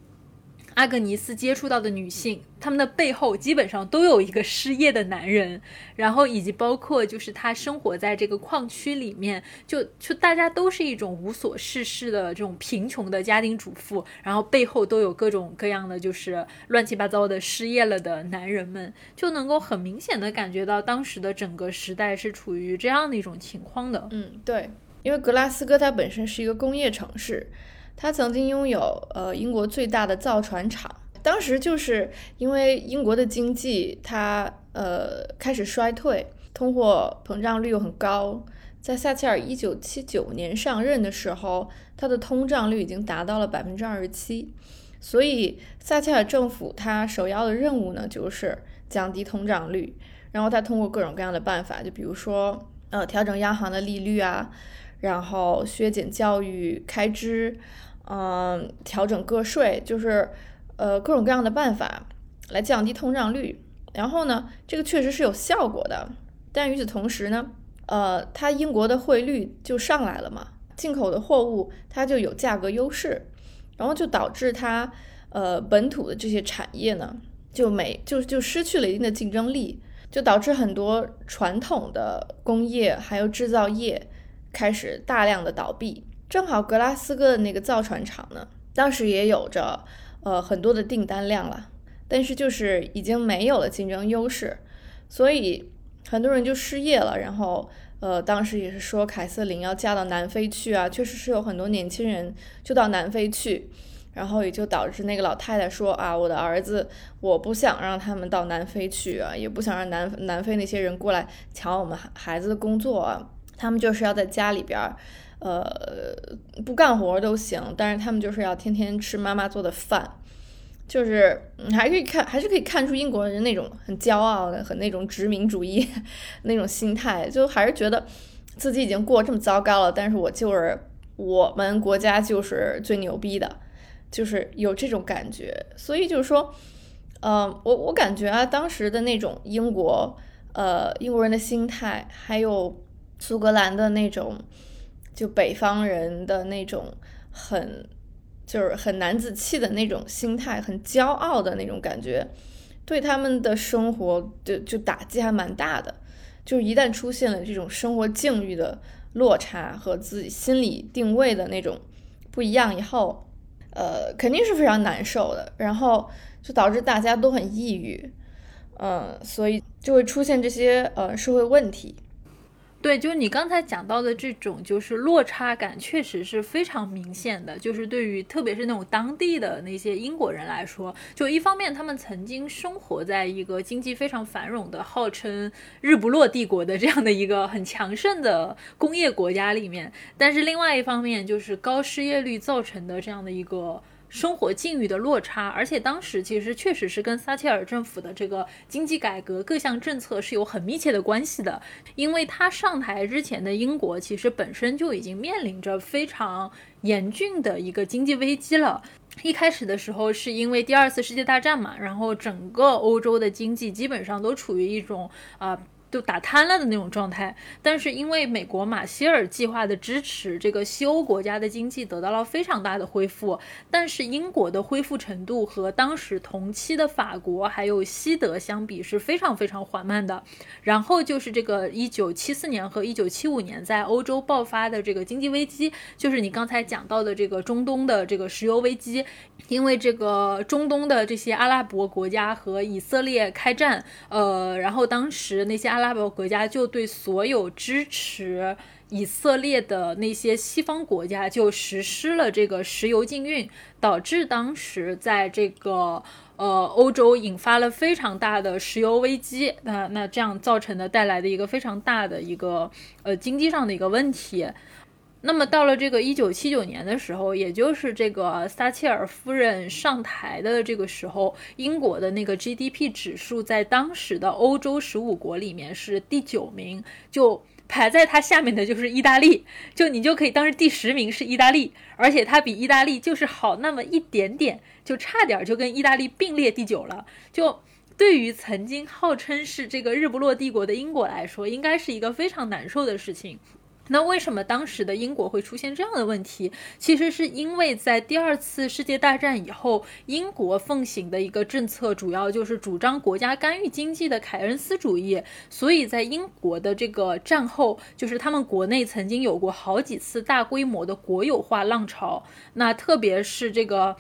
阿格尼斯接触到的女性，她们的背后基本上都有一个失业的男人，然后以及包括就是她生活在这个矿区里面，就就大家都是一种无所事事的这种贫穷的家庭主妇，然后背后都有各种各样的就是乱七八糟的失业了的男人们，就能够很明显的感觉到当时的整个时代是处于这样的一种情况的。嗯，对，因为格拉斯哥它本身是一个工业城市。他曾经拥有呃英国最大的造船厂，当时就是因为英国的经济它呃开始衰退，通货膨胀率又很高，在撒切尔一九七九年上任的时候，它的通胀率已经达到了百分之二十七，所以撒切尔政府它首要的任务呢就是降低通胀率，然后他通过各种各样的办法，就比如说呃调整央行的利率啊，然后削减教育开支。嗯，调整个税，就是呃各种各样的办法来降低通胀率。然后呢，这个确实是有效果的。但与此同时呢，呃，它英国的汇率就上来了嘛，进口的货物它就有价格优势，然后就导致它呃本土的这些产业呢就没就就失去了一定的竞争力，就导致很多传统的工业还有制造业开始大量的倒闭。正好格拉斯哥的那个造船厂呢，当时也有着呃很多的订单量了，但是就是已经没有了竞争优势，所以很多人就失业了，然后呃，当时也是说凯瑟琳要嫁到南非去啊，确实是有很多年轻人就到南非去。然后也就导致那个老太太说啊，我的儿子，我不想让他们到南非去啊，也不想让南南非那些人过来抢我们孩子的工作啊，他们就是要在家里边儿，呃，不干活都行，但是他们就是要天天吃妈妈做的饭，就是你还可以看，还是可以看出英国人那种很骄傲的、很那种殖民主义 [LAUGHS] 那种心态，就还是觉得自己已经过这么糟糕了，但是我就是我们国家就是最牛逼的。就是有这种感觉，所以就是说，呃，我我感觉啊，当时的那种英国，呃，英国人的心态，还有苏格兰的那种，就北方人的那种很，就是很男子气的那种心态，很骄傲的那种感觉，对他们的生活就就打击还蛮大的。就一旦出现了这种生活境遇的落差和自己心理定位的那种不一样以后。呃，肯定是非常难受的，然后就导致大家都很抑郁，嗯，所以就会出现这些呃社会问题。对，就是你刚才讲到的这种，就是落差感，确实是非常明显的。就是对于特别是那种当地的那些英国人来说，就一方面他们曾经生活在一个经济非常繁荣的、号称日不落帝国的这样的一个很强盛的工业国家里面，但是另外一方面就是高失业率造成的这样的一个。生活境遇的落差，而且当时其实确实是跟撒切尔政府的这个经济改革各项政策是有很密切的关系的。因为他上台之前的英国其实本身就已经面临着非常严峻的一个经济危机了。[LAUGHS] 一开始的时候是因为第二次世界大战嘛，然后整个欧洲的经济基本上都处于一种啊。就打瘫了的那种状态，但是因为美国马歇尔计划的支持，这个西欧国家的经济得到了非常大的恢复。但是英国的恢复程度和当时同期的法国还有西德相比是非常非常缓慢的。然后就是这个一九七四年和一九七五年在欧洲爆发的这个经济危机，就是你刚才讲到的这个中东的这个石油危机。因为这个中东的这些阿拉伯国家和以色列开战，呃，然后当时那些阿拉伯国家就对所有支持以色列的那些西方国家就实施了这个石油禁运，导致当时在这个呃欧洲引发了非常大的石油危机，那那这样造成的带来的一个非常大的一个呃经济上的一个问题。那么到了这个一九七九年的时候，也就是这个撒切尔夫人上台的这个时候，英国的那个 GDP 指数在当时的欧洲十五国里面是第九名，就排在它下面的就是意大利，就你就可以当时第十名是意大利，而且它比意大利就是好那么一点点，就差点就跟意大利并列第九了。就对于曾经号称是这个日不落帝国的英国来说，应该是一个非常难受的事情。那为什么当时的英国会出现这样的问题？其实是因为在第二次世界大战以后，英国奉行的一个政策主要就是主张国家干预经济的凯恩斯主义，所以在英国的这个战后，就是他们国内曾经有过好几次大规模的国有化浪潮，那特别是这个。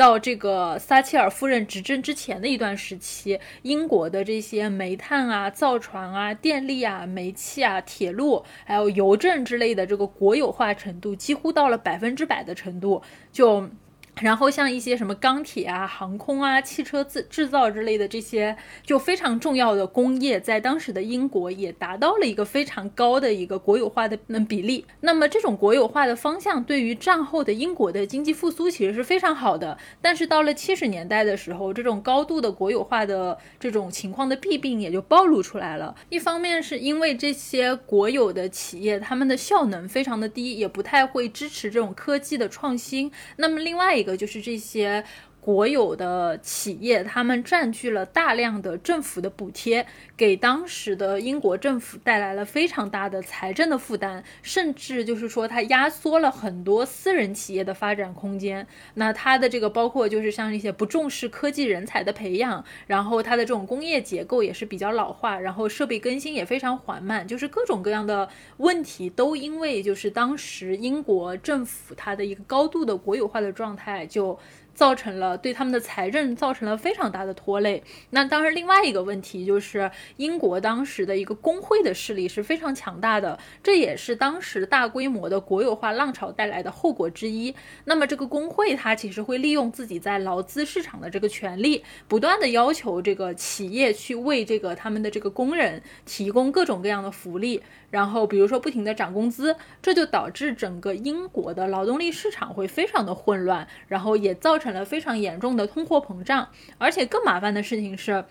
到这个撒切尔夫人执政之前的一段时期，英国的这些煤炭啊、造船啊、电力啊、煤气啊、铁路，还有邮政之类的这个国有化程度，几乎到了百分之百的程度，就。然后像一些什么钢铁啊、航空啊、汽车制制造之类的这些就非常重要的工业，在当时的英国也达到了一个非常高的一个国有化的那比例。那么这种国有化的方向对于战后的英国的经济复苏其实是非常好的。但是到了七十年代的时候，这种高度的国有化的这种情况的弊病也就暴露出来了。一方面是因为这些国有的企业他们的效能非常的低，也不太会支持这种科技的创新。那么另外一一个就是这些。国有的企业，他们占据了大量的政府的补贴，给当时的英国政府带来了非常大的财政的负担，甚至就是说，它压缩了很多私人企业的发展空间。那它的这个包括就是像一些不重视科技人才的培养，然后它的这种工业结构也是比较老化，然后设备更新也非常缓慢，就是各种各样的问题都因为就是当时英国政府它的一个高度的国有化的状态就。造成了对他们的财政造成了非常大的拖累。那当然，另外一个问题就是英国当时的一个工会的势力是非常强大的，这也是当时大规模的国有化浪潮带来的后果之一。那么这个工会它其实会利用自己在劳资市场的这个权利，不断的要求这个企业去为这个他们的这个工人提供各种各样的福利。然后，比如说不停的涨工资，这就导致整个英国的劳动力市场会非常的混乱，然后也造成了非常严重的通货膨胀。而且更麻烦的事情是，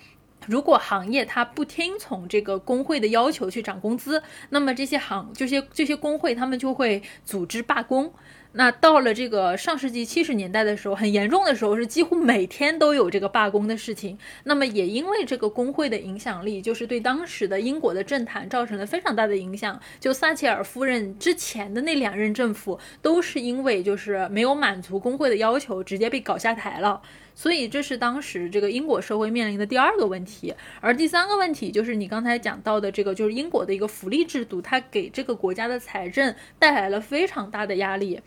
如果行业它不听从这个工会的要求去涨工资，那么这些行这些这些工会他们就会组织罢工。那到了这个上世纪七十年代的时候，很严重的时候是几乎每天都有这个罢工的事情。那么也因为这个工会的影响力，就是对当时的英国的政坛造成了非常大的影响。就撒切尔夫人之前的那两任政府，都是因为就是没有满足工会的要求，直接被搞下台了。所以这是当时这个英国社会面临的第二个问题。而第三个问题就是你刚才讲到的这个，就是英国的一个福利制度，它给这个国家的财政带来了非常大的压力。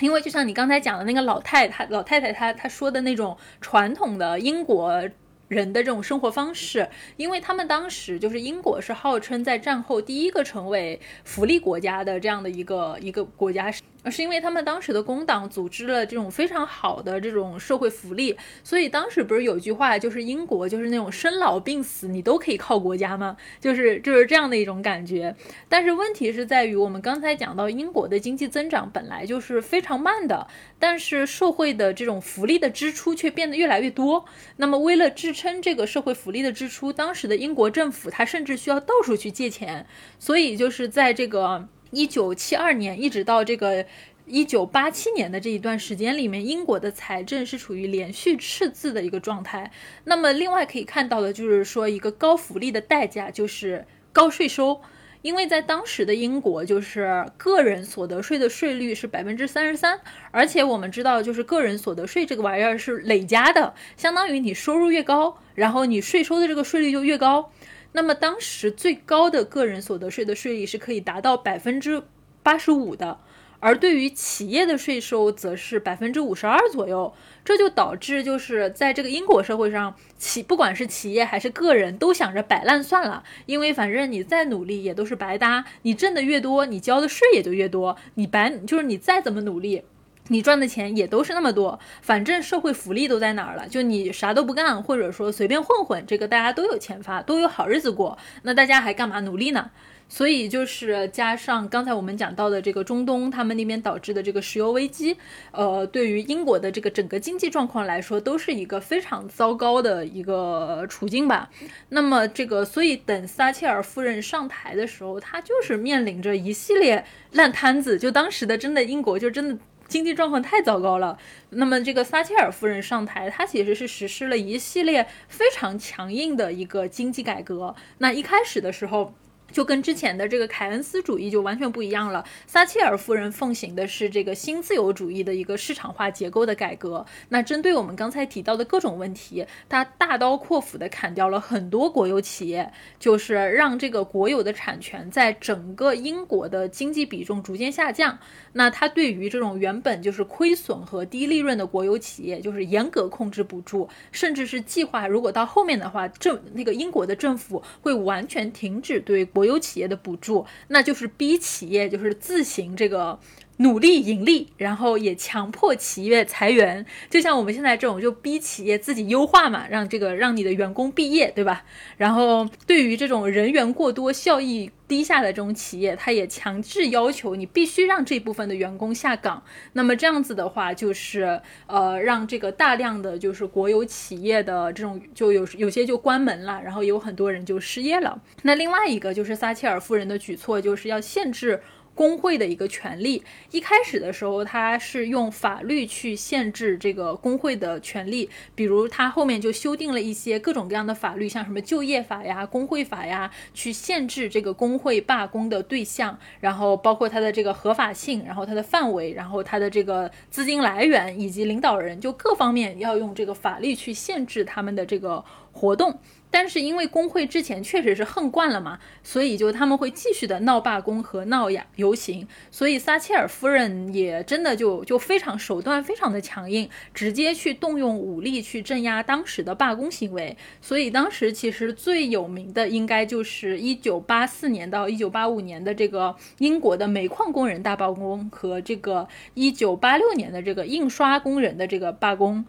因为就像你刚才讲的那个老太太，老太太她她说的那种传统的英国。人的这种生活方式，因为他们当时就是英国是号称在战后第一个成为福利国家的这样的一个一个国家，而是因为他们当时的工党组织了这种非常好的这种社会福利，所以当时不是有句话就是英国就是那种生老病死你都可以靠国家吗？就是就是这样的一种感觉。但是问题是在于我们刚才讲到英国的经济增长本来就是非常慢的，但是社会的这种福利的支出却变得越来越多。那么为了支撑这个社会福利的支出，当时的英国政府他甚至需要到处去借钱，所以就是在这个一九七二年一直到这个一九八七年的这一段时间里面，英国的财政是处于连续赤字的一个状态。那么另外可以看到的就是说，一个高福利的代价就是高税收。因为在当时的英国，就是个人所得税的税率是百分之三十三，而且我们知道，就是个人所得税这个玩意儿是累加的，相当于你收入越高，然后你税收的这个税率就越高。那么当时最高的个人所得税的税率是可以达到百分之八十五的。而对于企业的税收，则是百分之五十二左右，这就导致就是在这个英国社会上，企不管是企业还是个人，都想着摆烂算了，因为反正你再努力也都是白搭，你挣的越多，你交的税也就越多，你白就是你再怎么努力，你赚的钱也都是那么多，反正社会福利都在哪儿了，就你啥都不干，或者说随便混混，这个大家都有钱发，都有好日子过，那大家还干嘛努力呢？所以就是加上刚才我们讲到的这个中东，他们那边导致的这个石油危机，呃，对于英国的这个整个经济状况来说，都是一个非常糟糕的一个处境吧。那么这个，所以等撒切尔夫人上台的时候，她就是面临着一系列烂摊子。就当时的真的英国就真的经济状况太糟糕了。那么这个撒切尔夫人上台，她其实是实施了一系列非常强硬的一个经济改革。那一开始的时候。就跟之前的这个凯恩斯主义就完全不一样了。撒切尔夫人奉行的是这个新自由主义的一个市场化结构的改革。那针对我们刚才提到的各种问题，他大刀阔斧地砍掉了很多国有企业，就是让这个国有的产权在整个英国的经济比重逐渐下降。那他对于这种原本就是亏损和低利润的国有企业，就是严格控制补助，甚至是计划，如果到后面的话，政那个英国的政府会完全停止对。国有企业的补助，那就是逼企业就是自行这个。努力盈利，然后也强迫企业裁员，就像我们现在这种，就逼企业自己优化嘛，让这个让你的员工毕业，对吧？然后对于这种人员过多、效益低下的这种企业，它也强制要求你必须让这部分的员工下岗。那么这样子的话，就是呃，让这个大量的就是国有企业的这种就有有些就关门了，然后有很多人就失业了。那另外一个就是撒切尔夫人的举措，就是要限制。工会的一个权利，一开始的时候，他是用法律去限制这个工会的权利，比如他后面就修订了一些各种各样的法律，像什么就业法呀、工会法呀，去限制这个工会罢工的对象，然后包括它的这个合法性，然后它的范围，然后它的这个资金来源以及领导人，就各方面要用这个法律去限制他们的这个活动。但是因为工会之前确实是横惯了嘛，所以就他们会继续的闹罢工和闹呀游行，所以撒切尔夫人也真的就就非常手段非常的强硬，直接去动用武力去镇压当时的罢工行为。所以当时其实最有名的应该就是一九八四年到一九八五年的这个英国的煤矿工人大罢工和这个一九八六年的这个印刷工人的这个罢工。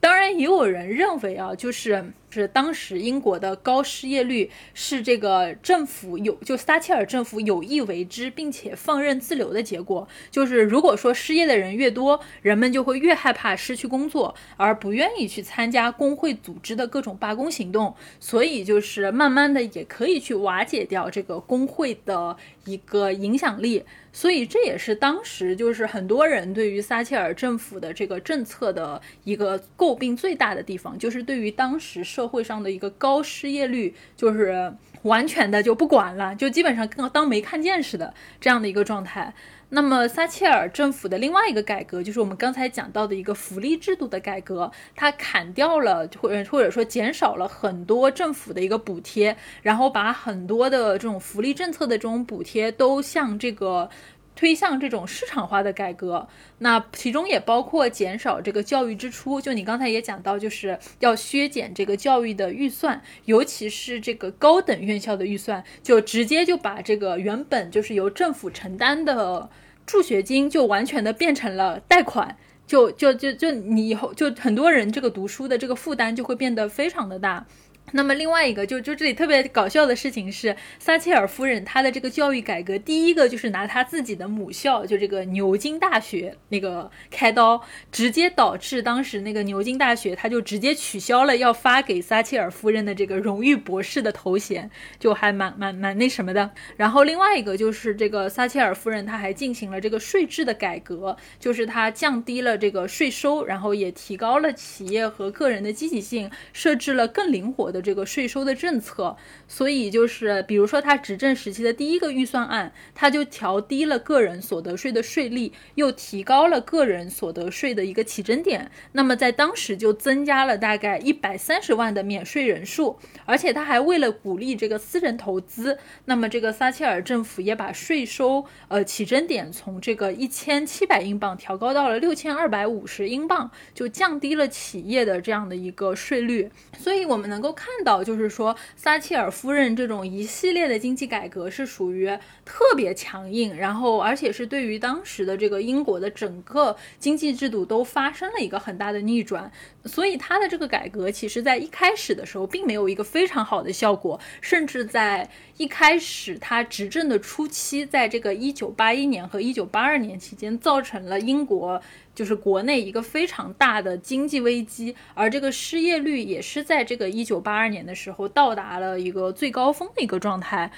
当然，也有人认为啊，就是是当时英国的高失业率是这个政府有就撒切尔政府有意为之，并且放任自流的结果。就是如果说失业的人越多，人们就会越害怕失去工作，而不愿意去参加工会组织的各种罢工行动。所以就是慢慢的也可以去瓦解掉这个工会的一个影响力。所以这也是当时就是很多人对于撒切尔政府的这个政策的一个诟病最大的地方，就是对于当时社会上的一个高失业率，就是完全的就不管了，就基本上跟当没看见似的这样的一个状态。那么撒切尔政府的另外一个改革，就是我们刚才讲到的一个福利制度的改革，它砍掉了或者或者说减少了很多政府的一个补贴，然后把很多的这种福利政策的这种补贴都向这个。推向这种市场化的改革，那其中也包括减少这个教育支出。就你刚才也讲到，就是要削减这个教育的预算，尤其是这个高等院校的预算，就直接就把这个原本就是由政府承担的助学金，就完全的变成了贷款。就就就就你以后就很多人这个读书的这个负担就会变得非常的大。那么另外一个就就这里特别搞笑的事情是，撒切尔夫人她的这个教育改革，第一个就是拿她自己的母校就这个牛津大学那个开刀，直接导致当时那个牛津大学他就直接取消了要发给撒切尔夫人的这个荣誉博士的头衔，就还蛮蛮蛮那什么的。然后另外一个就是这个撒切尔夫人她还进行了这个税制的改革，就是她降低了这个税收，然后也提高了企业和个人的积极性，设置了更灵活的。这个税收的政策，所以就是比如说他执政时期的第一个预算案，他就调低了个人所得税的税率，又提高了个人所得税的一个起征点。那么在当时就增加了大概一百三十万的免税人数，而且他还为了鼓励这个私人投资，那么这个撒切尔政府也把税收呃起征点从这个一千七百英镑调高到了六千二百五十英镑，就降低了企业的这样的一个税率。所以我们能够看。看到就是说，撒切尔夫人这种一系列的经济改革是属于特别强硬，然后而且是对于当时的这个英国的整个经济制度都发生了一个很大的逆转。所以他的这个改革，其实在一开始的时候并没有一个非常好的效果，甚至在一开始他执政的初期，在这个一九八一年和一九八二年期间，造成了英国。就是国内一个非常大的经济危机，而这个失业率也是在这个一九八二年的时候到达了一个最高峰的一个状态，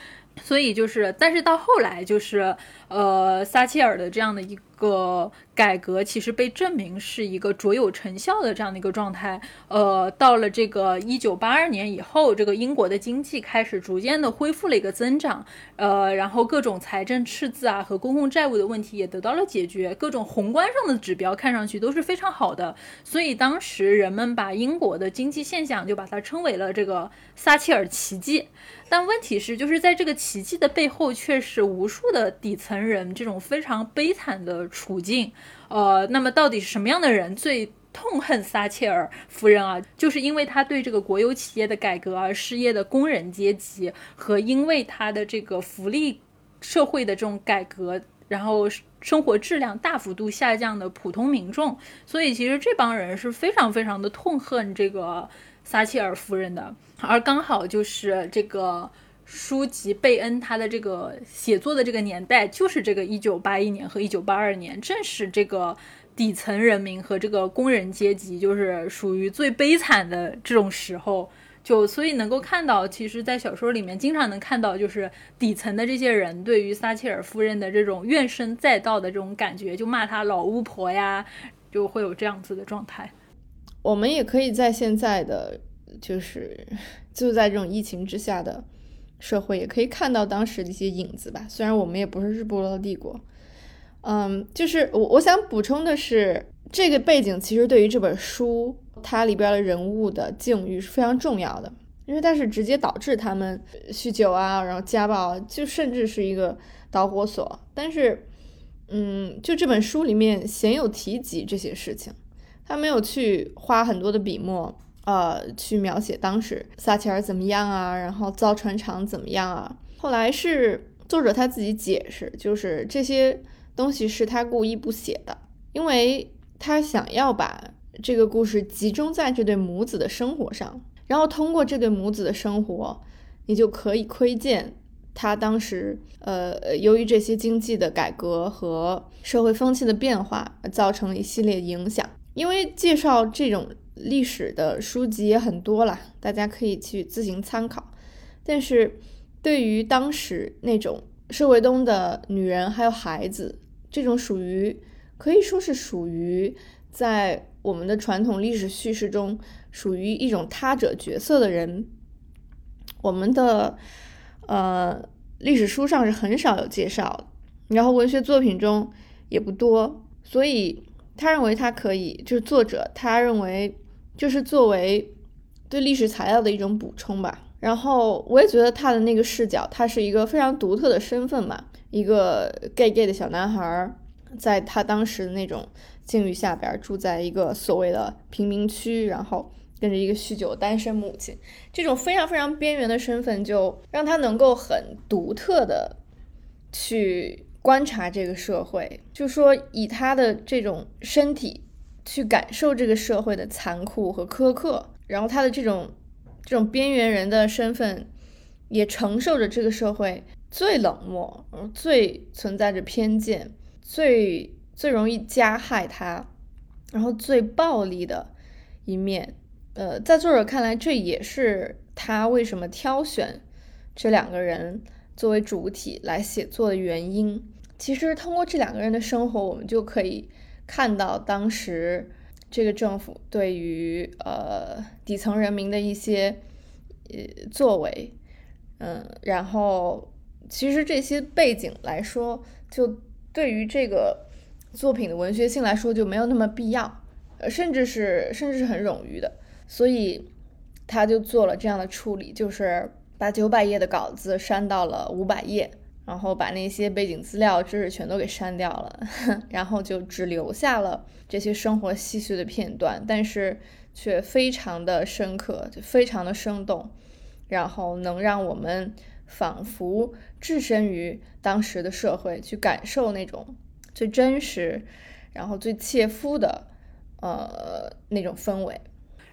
所以就是，但是到后来就是，呃，撒切尔的这样的一个。改革其实被证明是一个卓有成效的这样的一个状态。呃，到了这个一九八二年以后，这个英国的经济开始逐渐的恢复了一个增长。呃，然后各种财政赤字啊和公共债务的问题也得到了解决，各种宏观上的指标看上去都是非常好的。所以当时人们把英国的经济现象就把它称为了这个撒切尔奇迹。但问题是，就是在这个奇迹的背后，却是无数的底层人这种非常悲惨的处境。呃，那么到底是什么样的人最痛恨撒切尔夫人啊？就是因为他对这个国有企业的改革而失业的工人阶级，和因为他的这个福利社会的这种改革，然后生活质量大幅度下降的普通民众。所以其实这帮人是非常非常的痛恨这个撒切尔夫人的。而刚好就是这个书籍贝恩他的这个写作的这个年代，就是这个一九八一年和一九八二年，正是这个底层人民和这个工人阶级就是属于最悲惨的这种时候。就所以能够看到，其实，在小说里面经常能看到，就是底层的这些人对于撒切尔夫人的这种怨声载道的这种感觉，就骂她老巫婆呀，就会有这样子的状态。我们也可以在现在的。就是就在这种疫情之下的社会，也可以看到当时的一些影子吧。虽然我们也不是日不落帝国，嗯，就是我我想补充的是，这个背景其实对于这本书它里边的人物的境遇是非常重要的，因为它是直接导致他们酗酒啊，然后家暴，就甚至是一个导火索。但是，嗯，就这本书里面鲜有提及这些事情，他没有去花很多的笔墨，呃，去描写当时撒切尔怎么样啊，然后造船厂怎么样啊。后来是作者他自己解释，就是这些东西是他故意不写的，因为他想要把这个故事集中在这对母子的生活上，然后通过这对母子的生活，你就可以窥见他当时，呃，由于这些经济的改革和社会风气的变化，造成了一系列影响。因为介绍这种历史的书籍也很多了，大家可以去自行参考，但是。对于当时那种社会中的女人还有孩子，这种属于可以说是属于在我们的传统历史叙事中属于一种他者角色的人，我们的呃历史书上是很少有介绍，然后文学作品中也不多，所以他认为他可以，就是作者他认为就是作为对历史材料的一种补充吧。然后我也觉得他的那个视角，他是一个非常独特的身份嘛，一个 gay gay 的小男孩，在他当时的那种境遇下边，住在一个所谓的贫民区，然后跟着一个酗酒单身母亲，这种非常非常边缘的身份，就让他能够很独特的去观察这个社会，就说以他的这种身体去感受这个社会的残酷和苛刻，然后他的这种。这种边缘人的身份，也承受着这个社会最冷漠、最存在着偏见、最最容易加害他，然后最暴力的一面。呃，在作者看来，这也是他为什么挑选这两个人作为主体来写作的原因。其实，通过这两个人的生活，我们就可以看到当时。这个政府对于呃底层人民的一些呃作为，嗯，然后其实这些背景来说，就对于这个作品的文学性来说就没有那么必要，呃，甚至是甚至是很冗余的，所以他就做了这样的处理，就是把九百页的稿子删到了五百页。然后把那些背景资料知识全都给删掉了，[LAUGHS] 然后就只留下了这些生活细碎的片段，但是却非常的深刻，就非常的生动，然后能让我们仿佛置身于当时的社会，去感受那种最真实，然后最切肤的，呃那种氛围。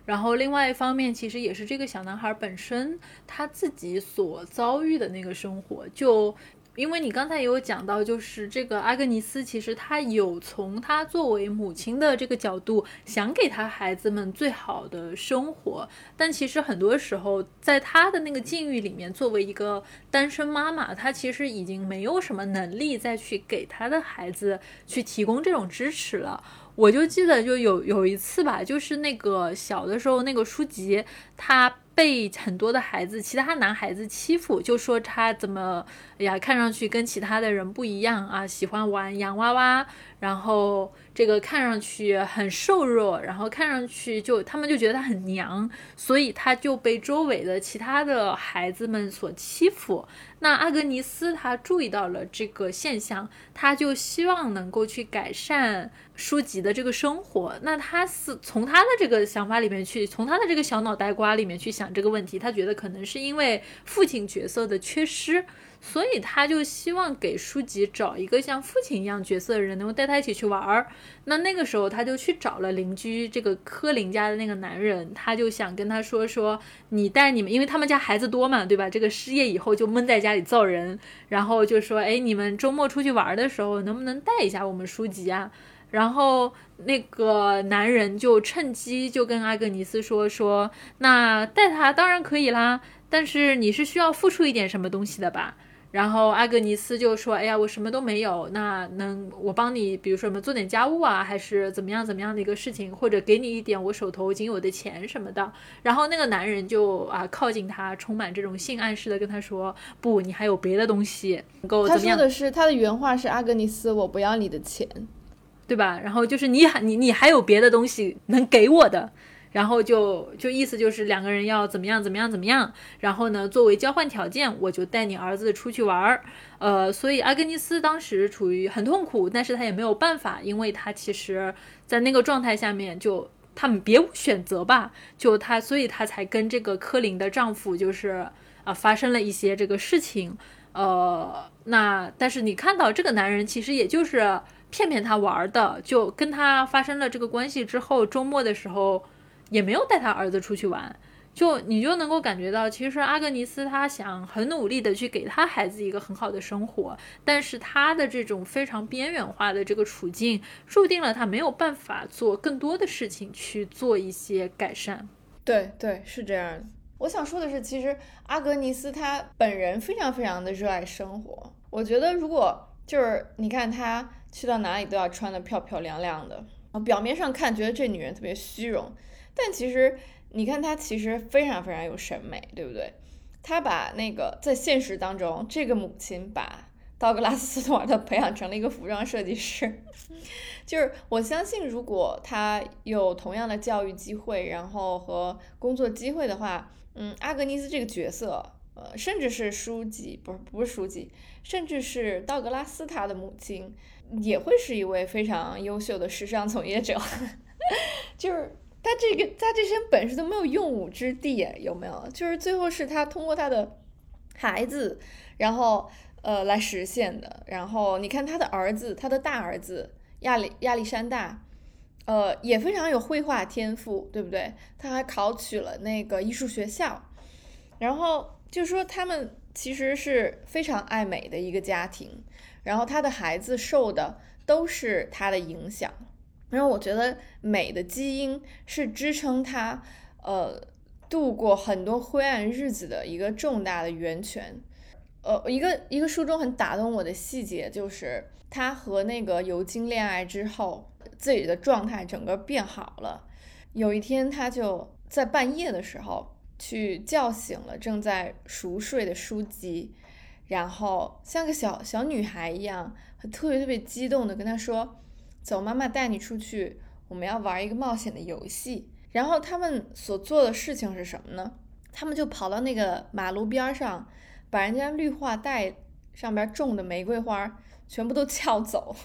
然后另外一方面，其实也是这个小男孩本身他自己所遭遇的那个生活，就。因为你刚才也有讲到，就是这个阿格尼斯，其实他有从他作为母亲的这个角度，想给他孩子们最好的生活。但其实很多时候，在他的那个境遇里面，作为一个单身妈妈，她其实已经没有什么能力再去给他的孩子去提供这种支持了。我就记得就有有一次吧，就是那个小的时候那个书籍，他。被很多的孩子，其他男孩子欺负，就说他怎么呀，看上去跟其他的人不一样啊，喜欢玩洋娃娃，然后。这个看上去很瘦弱，然后看上去就他们就觉得他很娘，所以他就被周围的其他的孩子们所欺负。那阿格尼斯他注意到了这个现象，他就希望能够去改善书籍的这个生活。那他是从他的这个想法里面去，从他的这个小脑袋瓜里面去想这个问题，他觉得可能是因为父亲角色的缺失。所以他就希望给书籍找一个像父亲一样角色的人，能够带他一起去玩儿。那那个时候他就去找了邻居这个柯林家的那个男人，他就想跟他说说，你带你们，因为他们家孩子多嘛，对吧？这个失业以后就闷在家里造人，然后就说，哎，你们周末出去玩的时候，能不能带一下我们书籍啊？然后那个男人就趁机就跟阿格尼斯说说，那带他当然可以啦，但是你是需要付出一点什么东西的吧？然后阿格尼斯就说：“哎呀，我什么都没有，那能我帮你，比如说什么做点家务啊，还是怎么样怎么样的一个事情，或者给你一点我手头仅有的钱什么的。”然后那个男人就啊靠近他，充满这种性暗示的跟他说：“不，你还有别的东西能够怎么样？”他说的是他的原话是：“阿格尼斯，我不要你的钱。”对吧？然后就是你还你你还有别的东西能给我的，然后就就意思就是两个人要怎么样怎么样怎么样，然后呢，作为交换条件，我就带你儿子出去玩儿。呃，所以阿格尼斯当时处于很痛苦，但是他也没有办法，因为他其实在那个状态下面就。他们别无选择吧，就她，所以她才跟这个柯林的丈夫就是啊发生了一些这个事情，呃，那但是你看到这个男人其实也就是骗骗她玩的，就跟她发生了这个关系之后，周末的时候也没有带他儿子出去玩。就你就能够感觉到，其实阿格尼斯他想很努力的去给他孩子一个很好的生活，但是他的这种非常边缘化的这个处境，注定了他没有办法做更多的事情去做一些改善。对对，是这样。我想说的是，其实阿格尼斯他本人非常非常的热爱生活。我觉得如果就是你看他去到哪里都要穿的漂漂亮亮的，表面上看觉得这女人特别虚荣，但其实。你看他其实非常非常有审美，对不对？他把那个在现实当中，这个母亲把道格拉斯·斯图尔特培养成了一个服装设计师。[LAUGHS] 就是我相信，如果他有同样的教育机会，然后和工作机会的话，嗯，阿格尼斯这个角色，呃，甚至是书记，不是不是书记，甚至是道格拉斯他的母亲，也会是一位非常优秀的时尚从业者，[LAUGHS] 就是。他这个他这身本事都没有用武之地，有没有？就是最后是他通过他的孩子，然后呃来实现的。然后你看他的儿子，他的大儿子亚历亚历山大，呃也非常有绘画天赋，对不对？他还考取了那个艺术学校。然后就说他们其实是非常爱美的一个家庭，然后他的孩子受的都是他的影响。然后我觉得美的基因是支撑他，呃，度过很多灰暗日子的一个重大的源泉。呃，一个一个书中很打动我的细节就是，他和那个尤金恋爱之后，自己的状态整个变好了。有一天，他就在半夜的时候去叫醒了正在熟睡的书籍，然后像个小小女孩一样，特别特别激动的跟他说。走，妈妈带你出去，我们要玩一个冒险的游戏。然后他们所做的事情是什么呢？他们就跑到那个马路边上，把人家绿化带上边种的玫瑰花全部都撬走，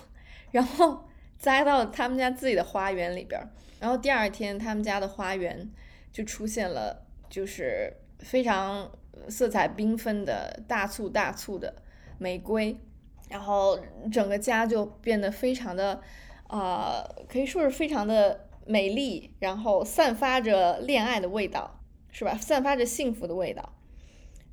然后栽到他们家自己的花园里边。然后第二天，他们家的花园就出现了，就是非常色彩缤纷的大簇大簇的玫瑰，然后整个家就变得非常的。呃，可以说是非常的美丽，然后散发着恋爱的味道，是吧？散发着幸福的味道。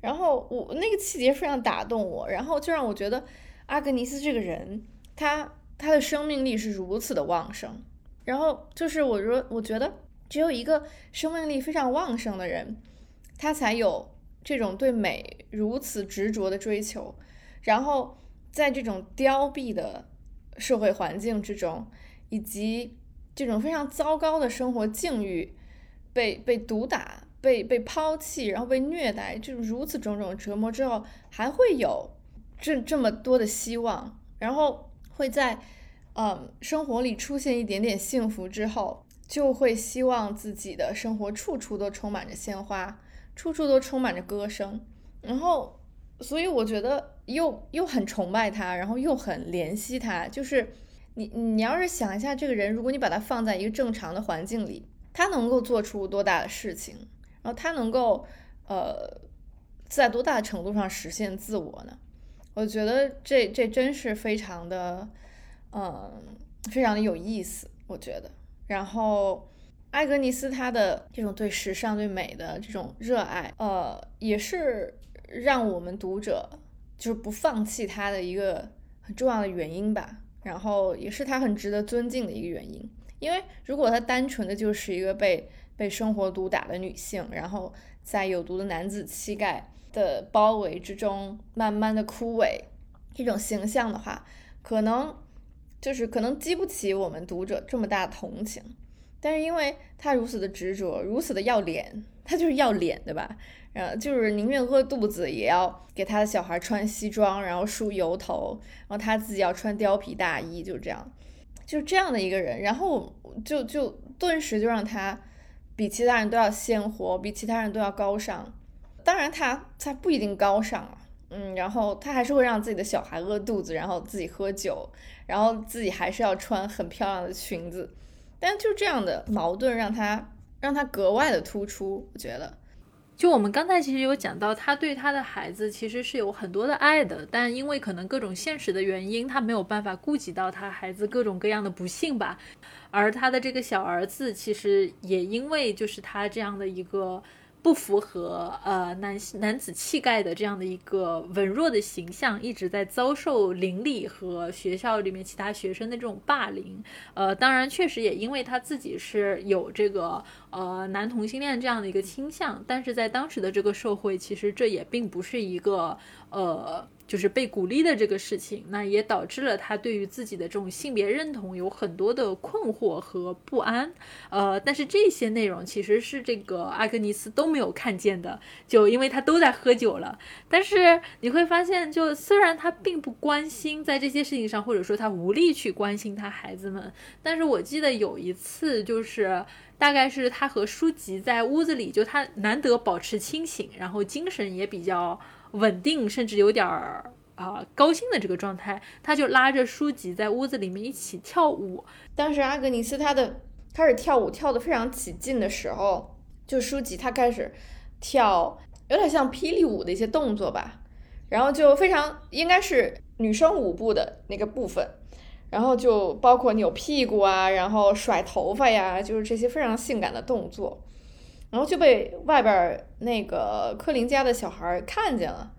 然后我那个细节非常打动我，然后就让我觉得阿格尼斯这个人，他他的生命力是如此的旺盛。然后就是我说，我觉得只有一个生命力非常旺盛的人，他才有这种对美如此执着的追求。然后在这种凋敝的。社会环境之中，以及这种非常糟糕的生活境遇，被被毒打、被被抛弃，然后被虐待，就如此种种折磨之后，还会有这这么多的希望，然后会在嗯生活里出现一点点幸福之后，就会希望自己的生活处处都充满着鲜花，处处都充满着歌声，然后。所以我觉得又又很崇拜他，然后又很怜惜他。就是你你要是想一下，这个人，如果你把他放在一个正常的环境里，他能够做出多大的事情？然后他能够呃在多大的程度上实现自我呢？我觉得这这真是非常的嗯非常的有意思。我觉得，然后艾格尼斯他的这种对时尚、对美的这种热爱，呃，也是。让我们读者就是不放弃她的一个很重要的原因吧，然后也是她很值得尊敬的一个原因。因为如果她单纯的就是一个被被生活毒打的女性，然后在有毒的男子气概的包围之中慢慢的枯萎这种形象的话，可能就是可能激不起我们读者这么大的同情。但是因为她如此的执着，如此的要脸，她就是要脸，对吧？呃，就是宁愿饿肚子也要给他的小孩穿西装，然后梳油头，然后他自己要穿貂皮大衣，就这样。就这样的一个人，然后就就顿时就让他比其他人都要鲜活，比其他人都要高尚。当然他他不一定高尚啊，嗯，然后他还是会让自己的小孩饿肚子，然后自己喝酒，然后自己还是要穿很漂亮的裙子。但就这样的矛盾让他让他格外的突出，我觉得。就我们刚才其实有讲到，他对他的孩子其实是有很多的爱的，但因为可能各种现实的原因，他没有办法顾及到他孩子各种各样的不幸吧。而他的这个小儿子其实也因为就是他这样的一个。不符合呃男男子气概的这样的一个文弱的形象，一直在遭受邻里和学校里面其他学生的这种霸凌。呃，当然确实也因为他自己是有这个呃男同性恋这样的一个倾向，但是在当时的这个社会，其实这也并不是一个呃。就是被鼓励的这个事情，那也导致了他对于自己的这种性别认同有很多的困惑和不安。呃，但是这些内容其实是这个阿格尼斯都没有看见的，就因为他都在喝酒了。但是你会发现，就虽然他并不关心在这些事情上，或者说他无力去关心他孩子们，但是我记得有一次，就是大概是他和书籍在屋子里，就他难得保持清醒，然后精神也比较。稳定，甚至有点儿啊高兴的这个状态，他就拉着书籍在屋子里面一起跳舞。当时阿格尼斯他的开始跳舞，跳得非常起劲的时候，就书籍他开始跳，有点像霹雳舞的一些动作吧，然后就非常应该是女生舞步的那个部分，然后就包括扭屁股啊，然后甩头发呀，就是这些非常性感的动作。然后就被外边那个柯林家的小孩看见了，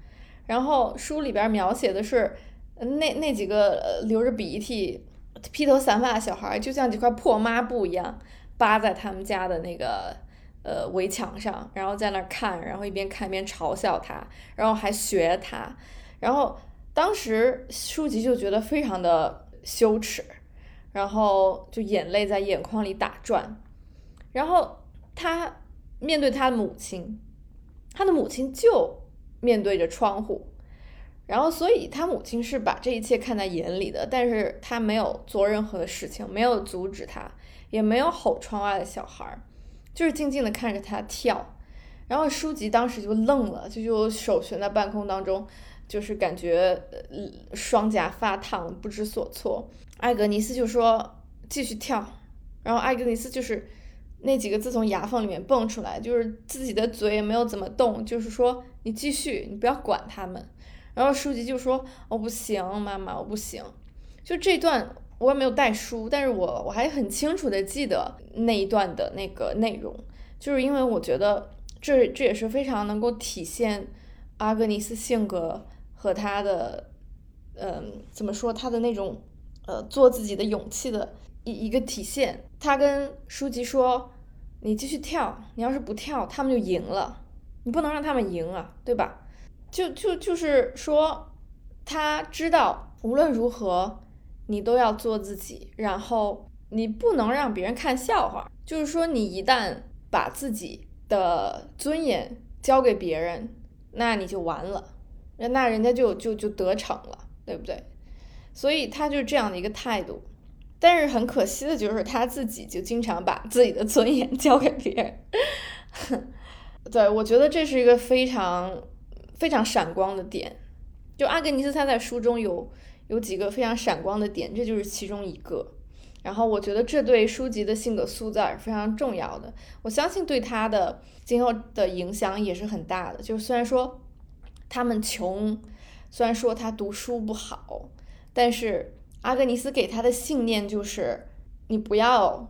然后书里边描写的是，那那几个流着鼻涕、披头散发的小孩，就像几块破抹布一样扒在他们家的那个呃围墙上，然后在那看，然后一边看一边嘲笑他，然后还学他，然后当时书籍就觉得非常的羞耻，然后就眼泪在眼眶里打转，然后他。面对他的母亲，他的母亲就面对着窗户，然后所以他母亲是把这一切看在眼里的，但是他没有做任何的事情，没有阻止他，也没有吼窗外的小孩，就是静静的看着他跳。然后书籍当时就愣了，就就手悬在半空当中，就是感觉双颊发烫，不知所措。艾格尼斯就说继续跳，然后艾格尼斯就是。那几个字从牙缝里面蹦出来，就是自己的嘴也没有怎么动，就是说你继续，你不要管他们。然后书籍就说：“我不行，妈妈，我不行。”就这段我也没有带书，但是我我还很清楚的记得那一段的那个内容，就是因为我觉得这这也是非常能够体现阿格尼斯性格和他的，嗯，怎么说他的那种呃做自己的勇气的一一个体现。他跟书籍说。你继续跳，你要是不跳，他们就赢了。你不能让他们赢啊，对吧？就就就是说，他知道无论如何，你都要做自己，然后你不能让别人看笑话。就是说，你一旦把自己的尊严交给别人，那你就完了，那人家就就就得逞了，对不对？所以他就这样的一个态度。但是很可惜的就是他自己就经常把自己的尊严 [LAUGHS] 交给别人，对我觉得这是一个非常非常闪光的点。就阿格尼斯他在书中有有几个非常闪光的点，这就是其中一个。然后我觉得这对书籍的性格塑造是非常重要的，我相信对他的今后的影响也是很大的。就虽然说他们穷，虽然说他读书不好，但是。阿格尼斯给他的信念就是：你不要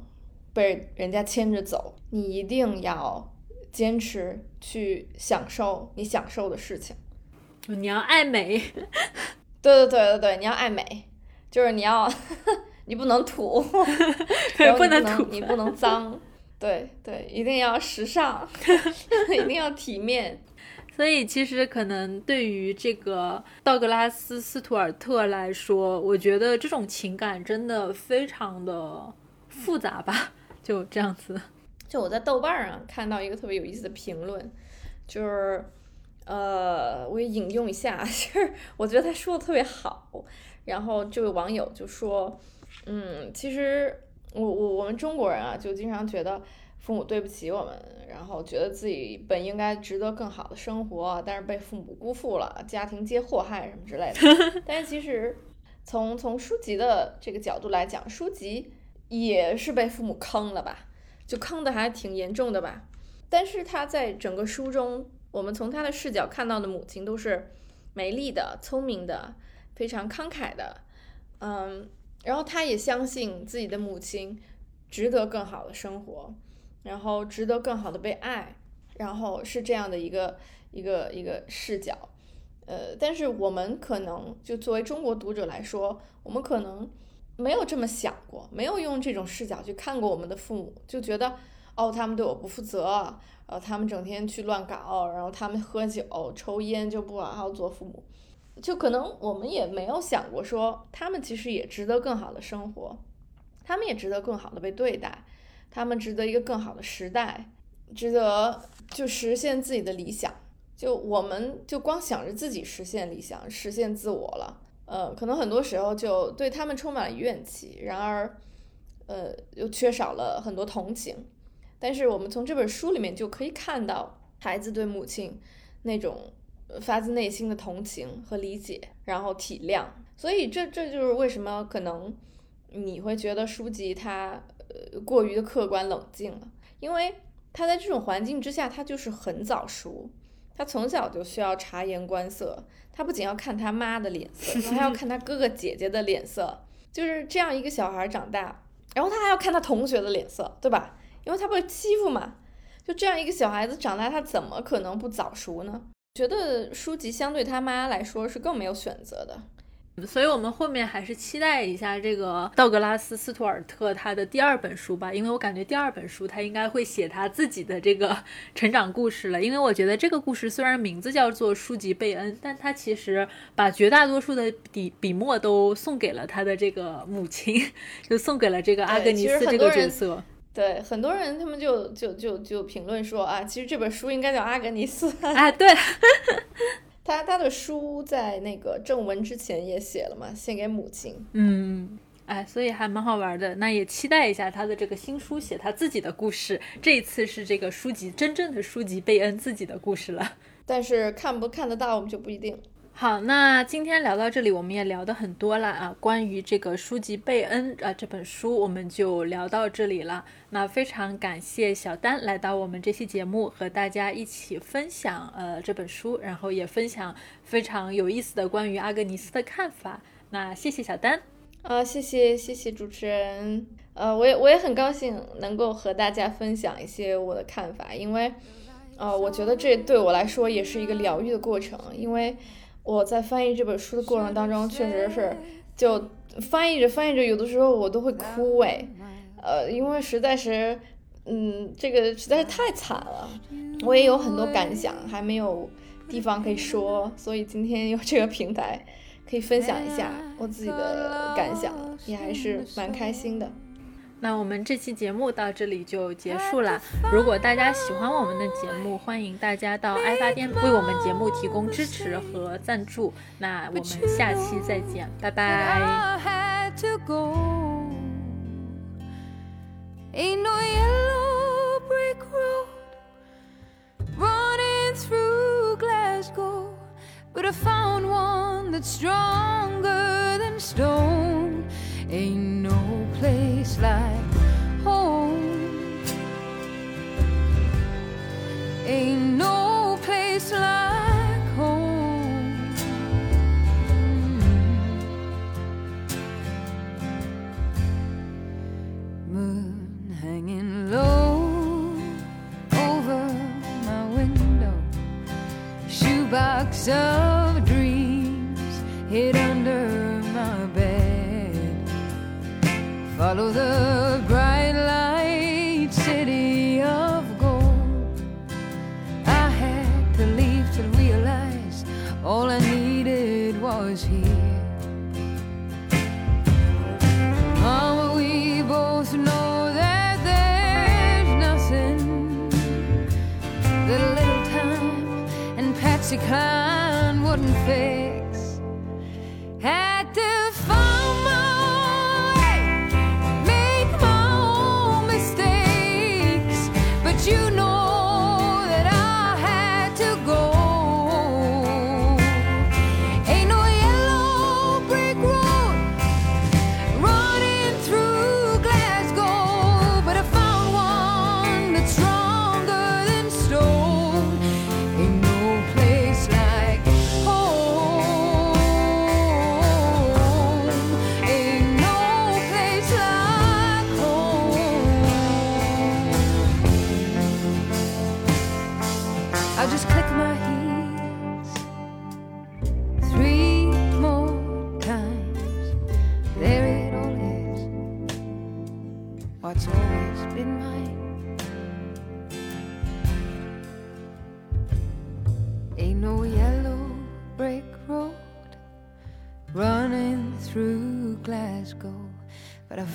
被人家牵着走，你一定要坚持去享受你享受的事情。你要爱美，对对对对对，你要爱美，就是你要，[LAUGHS] 你不能土，[LAUGHS] 不能土，你不能脏，对对，一定要时尚，[LAUGHS] 一定要体面。所以，其实可能对于这个道格拉斯·斯图尔特来说，我觉得这种情感真的非常的复杂吧。就这样子，就我在豆瓣上看到一个特别有意思的评论，就是，呃，我也引用一下，就是我觉得他说的特别好。然后这位网友就说，嗯，其实我我我们中国人啊，就经常觉得父母对不起我们，然后觉得自己本应该值得更好的生活，但是被父母辜负了，家庭皆祸害什么之类的。[LAUGHS] 但是其实从从书籍的这个角度来讲，书籍也是被父母坑了吧，就坑的还挺严重的吧。但是他在整个书中，我们从他的视角看到的母亲都是美丽的、聪明的、非常慷慨的，嗯。然后他也相信自己的母亲值得更好的生活，然后值得更好的被爱，然后是这样的一个一个一个视角，呃，但是我们可能就作为中国读者来说，我们可能没有这么想过，没有用这种视角去看过我们的父母，就觉得哦，他们对我不负责，呃，他们整天去乱搞，然后他们喝酒抽烟就不好好做父母。就可能我们也没有想过，说他们其实也值得更好的生活，他们也值得更好的被对待，他们值得一个更好的时代，值得就实现自己的理想。就我们就光想着自己实现理想、实现自我了，呃，可能很多时候就对他们充满了怨气，然而，呃，又缺少了很多同情。但是我们从这本书里面就可以看到孩子对母亲那种。发自内心的同情和理解，然后体谅，所以这这就是为什么可能你会觉得书籍它过于的客观冷静了，因为他在这种环境之下，他就是很早熟，他从小就需要察言观色，他不仅要看他妈的脸色，他还要看他哥哥姐姐的脸色，就是这样一个小孩长大，然后他还要看他同学的脸色，对吧？因为他被欺负嘛，就这样一个小孩子长大，他怎么可能不早熟呢？觉得书籍相对他妈来说是更没有选择的，所以我们后面还是期待一下这个道格拉斯·斯图尔特他的第二本书吧，因为我感觉第二本书他应该会写他自己的这个 [LAUGHS] 成长故事了。因为我觉得这个故事虽然名字叫做《书籍贝恩》，但他其实把绝大多数的笔笔墨都送给了他的这个母亲，[LAUGHS] 就送给了这个阿格尼斯这个角色。对很多人，他们就就就就评论说啊，其实这本书应该叫《阿格尼斯》啊。对，他他的书在那个正文之前也写了嘛，献给母亲。嗯，哎，所以还蛮好玩的。那也期待一下他的这个新书，写他自己的故事。这一次是这个书籍真正的书籍贝恩自己的故事了，但是看不看得到我们就不一定。好，那今天聊到这里，我们也聊的很多了啊。关于这个书籍贝恩啊这本书，我们就聊到这里了。那非常感谢小丹来到我们这期节目，和大家一起分享呃这本书，然后也分享非常有意思的关于阿格尼斯的看法。那谢谢小丹，啊，谢谢谢谢主持人，呃，我也我也很高兴能够和大家分享一些我的看法，因为呃，我觉得这对我来说也是一个疗愈的过程，因为。我在翻译这本书的过程当中，确实是就翻译着翻译着，有的时候我都会哭哎，呃，因为实在是，嗯，这个实在是太惨了。我也有很多感想，还没有地方可以说，所以今天有这个平台可以分享一下我自己的感想，也还是蛮开心的。那我们这期节目到这里就结束了。如果大家喜欢我们的节目，欢迎大家到爱发电为我们节目提供支持和赞助。那我们下期再见，拜拜。Ain't like home. Ain't no place like home. Moon hanging low over my window. Shoebox of Follow the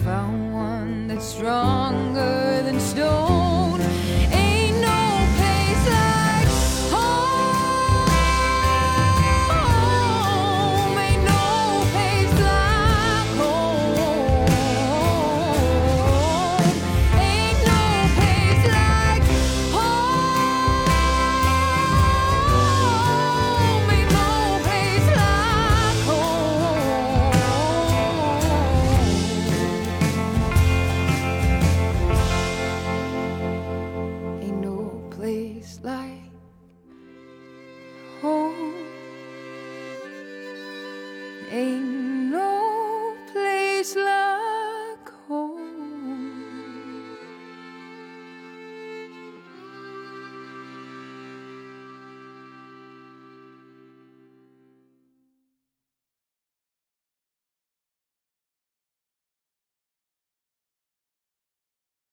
found one that's stronger